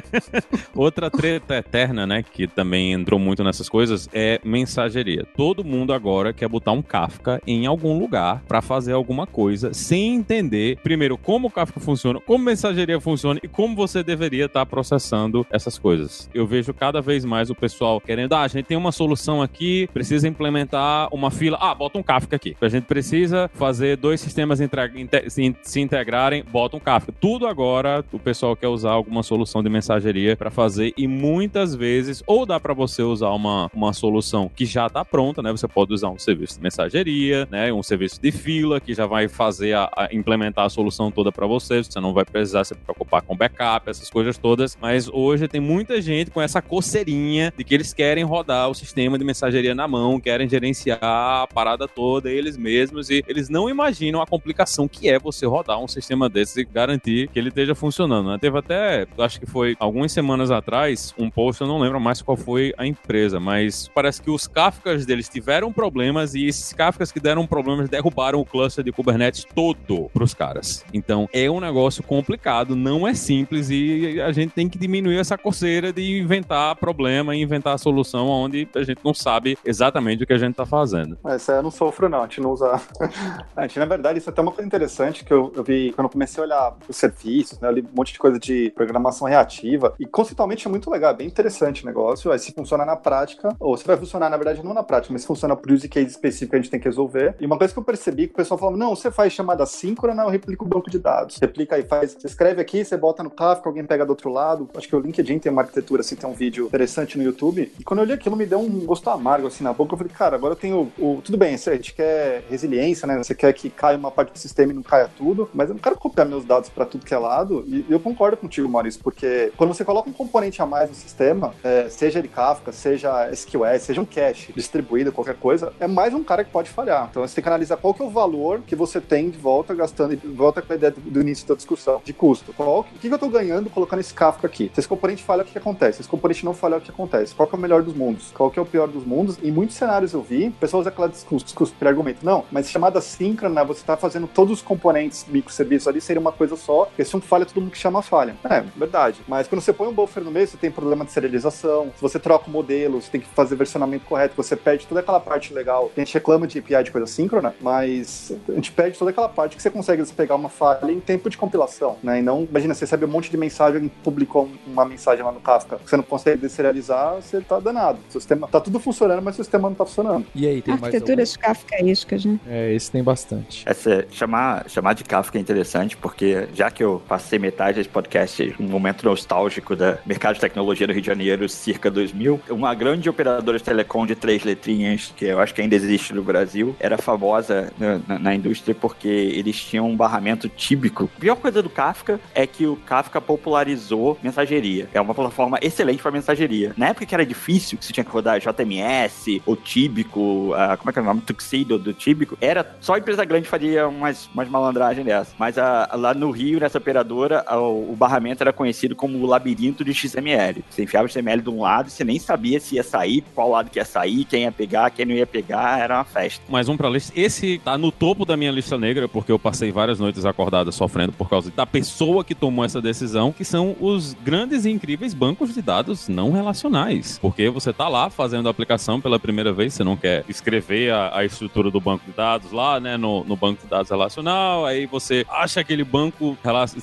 S5: Outra treta eterna, né, que também entrou muito nessas coisas é mensageria. Todo mundo agora quer botar um Kafka em algum lugar para fazer alguma coisa sem entender, primeiro, como o Kafka funciona, como mensageria funciona e como você deveria estar tá processando essas coisas. Eu vejo cada vez mais o pessoal querendo, ah, a gente tem uma solução aqui, precisa implementar uma fila, ah, bota um Kafka aqui. A gente precisa fazer dois sistemas se, integrarem, bota um Kafka. Tudo agora o pessoal quer usar alguma solução de mensageria para fazer e muitas vezes ou dá para você usar uma, uma solução que já está pronta, né? Você pode usar um serviço de mensageria, né? Um serviço de fila que já vai fazer a, a implementar a solução toda para você. Você não vai precisar se preocupar com backup, essas coisas todas. Mas hoje tem muita gente com essa de que eles querem rodar o sistema de mensageria na mão, querem gerenciar a parada toda eles mesmos e eles não imaginam a complicação que é você rodar um sistema desse e garantir que ele esteja funcionando. Né? Teve até, acho que foi algumas semanas atrás, um post, eu não lembro mais qual foi a empresa, mas parece que os Kafkas deles tiveram problemas e esses Kafkas que deram problemas derrubaram o cluster de Kubernetes todo para os caras. Então é um negócio complicado, não é simples e a gente tem que diminuir essa coceira de inventar problema e inventar solução onde a gente não sabe exatamente o que a gente está fazendo.
S2: Essa eu não sofro, não. A gente não usa. a gente, na verdade, isso é até uma coisa interessante que eu, eu vi quando eu comecei a olhar os serviços, né? Eu li um monte de coisa de programação reativa e conceitualmente é muito legal, é bem interessante o negócio. Aí se funciona na prática, ou se vai funcionar, na verdade, não na prática, mas se funciona por use case específico que a gente tem que resolver. E uma coisa que eu percebi que o pessoal falava: não, você faz chamada síncrona, eu replico o banco de dados. Replica aí, faz, você escreve aqui, você bota no Kafka, alguém pega do outro lado. Acho que o LinkedIn tem uma arquitetura assim, tem um vídeo interessante no YouTube. E quando eu li aquilo, me deu um gosto amargo assim na boca. Eu falei, cara, agora eu tenho o. Tudo bem, a gente quer resiliência, né? Você quer que caia uma parte do sistema e não caia tudo, mas eu não quero copiar meus dados para tudo que é lado. E eu concordo contigo, Maurício, porque quando você coloca um componente a mais no sistema, é, seja ele Kafka, seja SQS, seja um cache distribuído, qualquer coisa, é mais um cara que pode falhar. Então você tem que analisar qual que é o valor que você tem de volta gastando, de volta com a ideia do, início da discussão, de custo. Qual, o que, que eu estou ganhando colocando esse Kafka aqui? Se esse componente falha, o que, que acontece? Se esse componente não falha, o que acontece? Qual que é o melhor dos mundos? Qual que é o pior dos mundos? Em muitos cenários eu vi, pessoas aquela discurso, discurso, argumento, não, mas chamada síncrona, você está fazendo todos os componentes microserviços ali serem uma coisa só, porque se um falha, todo mundo que chama falha. É, verdade. Mas quando você põe um buffer no meio, você tem problema de serialização, se você troca o modelo, você tem que fazer versionamento correto, você perde toda aquela parte legal. A gente reclama de API de coisa síncrona, mas a gente perde toda aquela parte que você consegue despegar uma falha em tempo de compilação, né? E não, imagina, você recebe um monte de mensagem, publicou uma mensagem lá no Kafka, você não consegue deserializar, você tá danado. O sistema tá tudo funcionando, mas o sistema não tá funcionando.
S1: E aí, tem
S4: Arquiteturas mais kafkaísticas, né?
S1: É, esse tem bastante.
S3: Essa, chamar, chamar de Kafka é interessante, porque já que eu passei metade desse podcast, um momento nostálgico da mercado de tecnologia do Rio de Janeiro, circa 2000, uma grande operadora de telecom de três letrinhas, que eu acho que ainda existe no Brasil, era famosa na, na, na indústria porque eles tinham um barramento típico. A pior coisa do Kafka é que o Kafka popularizou mensageria. É uma plataforma excelente para mensageria. Na época que era difícil, que você tinha que rodar JMS, ou Tíbico, uh, como é que é o nome? Tuxedo do Tíbico, era só a empresa grande fazia umas, umas malandragens dessa. Mas a, lá no Rio, nessa operadora, a, o barramento era conhecido como o labirinto de XML. Você enfiava o XML de um lado e você nem sabia se ia sair, qual lado que ia sair, quem ia pegar, quem não ia pegar, era uma festa.
S5: Mais um pra lista. Esse tá no topo da minha lista negra, porque eu passei várias noites acordadas sofrendo por causa da pessoa que tomou essa decisão, que são os grandes e incríveis bancos de dados não relacionais. Porque você tá lá fazendo a aplicação pela primeira vez, você não quer escrever a, a estrutura do banco de dados lá, né, no, no banco de dados relacional, aí você acha aquele banco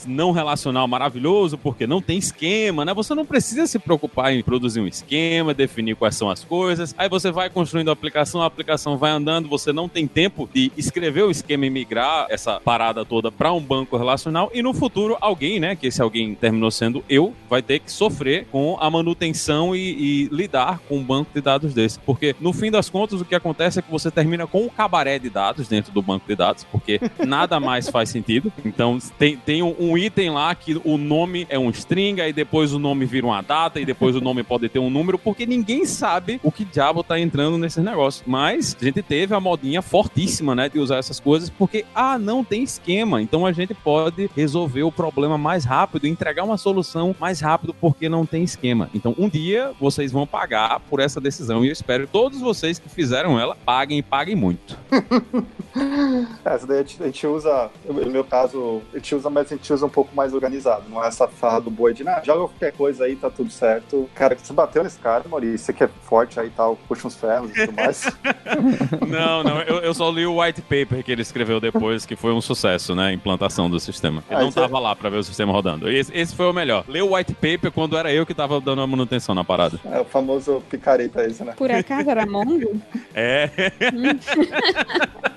S5: não relacional maravilhoso, porque não tem esquema, né? Você não precisa se preocupar em produzir um esquema, definir quais são as coisas. Aí você vai construindo a aplicação, a aplicação vai andando, você não tem tempo de escrever o esquema e migrar essa parada toda para um banco relacional e no futuro alguém, né, que esse alguém terminou sendo eu, vai ter que sofrer com a manutenção e, e lidar com um banco de dados desse. Porque no fim das contas o que acontece é que você termina com um cabaré de dados dentro do banco de dados, porque nada mais faz sentido. Então tem, tem um, item lá que o nome é um string, aí depois o nome vira uma data e depois o nome pode ter um número, porque ninguém sabe o que diabo tá entrando nesse negócio. Mas a gente teve a modinha fortíssima, né, de usar essas coisas, porque, ah, não tem esquema, então a gente pode resolver o problema mais rápido, entregar uma solução mais rápido, porque não tem esquema. Então, um dia vocês vão pagar por essa decisão e eu espero que todos vocês que fizeram ela paguem e paguem muito.
S2: essa daí a gente usa, no meu caso, a gente usa, mas a gente usa um pouco mais organizado, não é essa farra do boi de nada, joga qualquer coisa aí, tá tudo certo. Cara, você bateu nesse cara, Maurício, você que é forte aí e tal, puxa uns ferros e tudo mais.
S5: não, não, eu, eu, só li o white paper que ele escreveu depois, que foi um sucesso, né, a implantação do sistema. Ele ah, não tava é... lá pra ver o sistema rodando. Esse, esse foi o melhor. Leu o white paper quando era eu que tava dando a manutenção na parada.
S2: É o famoso picareta esse, né?
S4: Por acaso era Mongo?
S5: É.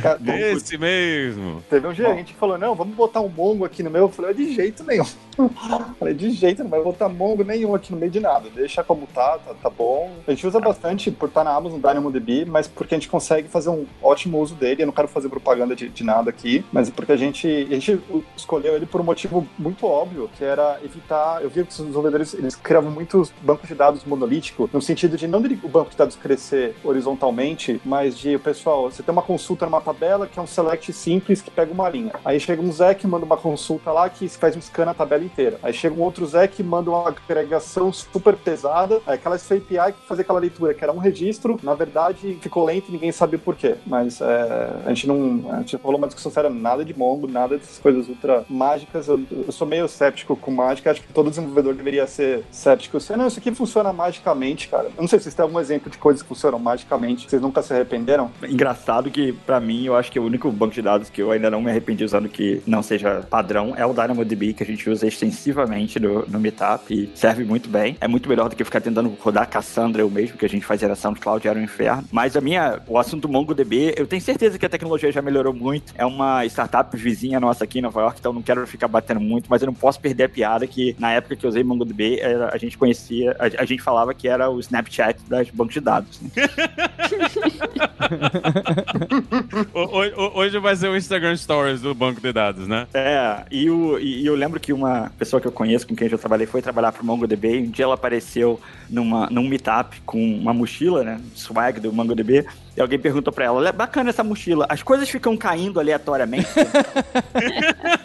S5: Esse mesmo.
S2: Teve um gerente que falou: não, vamos botar um mongo aqui no meu. Eu falei, de jeito nenhum. falei, de jeito, não vai botar mongo nenhum aqui no meio de nada. Deixa como tá, tá, tá bom. A gente usa bastante por estar na Amazon DynamoDB, mas porque a gente consegue fazer um ótimo uso dele. Eu não quero fazer propaganda de, de nada aqui, mas é porque a gente, a gente escolheu ele por um motivo muito óbvio, que era evitar. Eu vi que os desenvolvedores eles criavam muitos bancos de dados monolíticos, no sentido de não o banco de dados crescer horizontalmente, mas de, pessoal, você tem uma consulta numa tabela que é um select simples que pega uma linha. Aí chega um Zé que manda uma consulta lá que faz um scan na tabela inteira. Aí chega um outro Zé que manda uma agregação super pesada. Aí aquela API que fazia aquela leitura, que era um registro, na verdade ficou lento e ninguém sabia por quê. Mas é, a gente não. A gente falou uma discussão séria, nada de Mongo, nada dessas coisas ultra mágicas. Eu, eu sou meio cético com mágica, acho que todo desenvolvedor deveria ser cético. Você, não, isso aqui funciona magicamente, cara. Eu não sei se vocês têm algum exemplo de coisas que funcionam magicamente, vocês nunca se arrependeram?
S3: Engraçado que, para mim, eu acho que o único banco de dados que eu ainda não me arrependi usando que não seja padrão é o DynamoDB, que a gente usa extensivamente no, no Meetup e serve muito bem. É muito melhor do que ficar tentando rodar Cassandra eu mesmo, que a gente faz geração de cloud era um inferno. Mas a minha, o assunto MongoDB, eu tenho certeza que a tecnologia já melhorou muito. É uma startup vizinha nossa aqui em Nova York, então não quero ficar batendo muito, mas eu não posso perder a piada que na época que eu usei MongoDB, a gente conhecia, a, a, gente falava que era o Snapchat das bancos de dados. Né?
S5: Hoje vai ser o Instagram Stories do banco de dados, né?
S3: É, e, o, e, eu lembro que uma pessoa que eu conheço, com quem eu já trabalhei, foi trabalhar pro MongoDB. E um dia ela apareceu numa, num meetup com uma mochila, né? Swag do MongoDB. E alguém perguntou pra ela: é bacana essa mochila, as coisas ficam caindo aleatoriamente.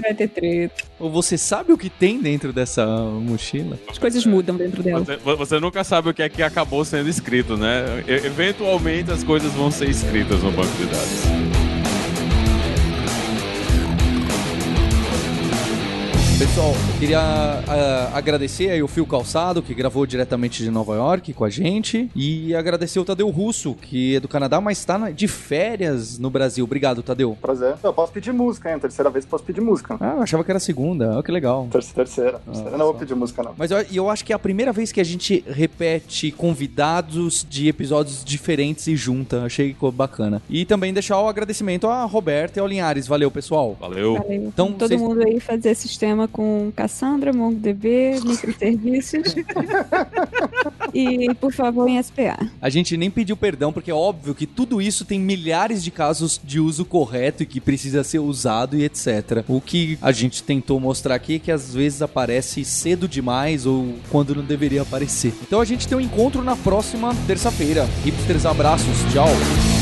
S4: Vai ter treta.
S1: Ou você sabe o que tem dentro dessa mochila?
S4: As coisas mudam dentro dela.
S5: Você, você, nunca sabe o que é que acabou sendo escrito, né? E, eventualmente as coisas vão ser escritas no banco de dados.
S1: Pessoal, eu queria uh, agradecer aí o Fio Calçado, que gravou diretamente de Nova York com a gente, e agradecer o Tadeu Russo, que é do Canadá, mas está de férias no Brasil. Obrigado, Tadeu.
S2: Prazer. Eu posso pedir música, hein? Terceira vez posso pedir música.
S1: Ah, eu achava que era a segunda. Olha que legal.
S2: Terceira. terceira. Ah, não vou pedir música, não.
S1: Mas eu, eu acho que é a primeira vez que a gente repete convidados de episódios diferentes e junta. Achei que ficou bacana. E também deixar o agradecimento a Roberta e ao Linhares. Valeu, pessoal.
S5: Valeu. Valeu.
S4: Então, Todo vocês... mundo aí fazer sistema com Cassandra, MongoDB, microserviços. e, por favor, em SPA.
S1: A gente nem pediu perdão, porque é óbvio que tudo isso tem milhares de casos de uso correto e que precisa ser usado e etc. O que a gente tentou mostrar aqui é que às vezes aparece cedo demais ou quando não deveria aparecer. Então a gente tem um encontro na próxima terça-feira. Hipsters, abraços, tchau!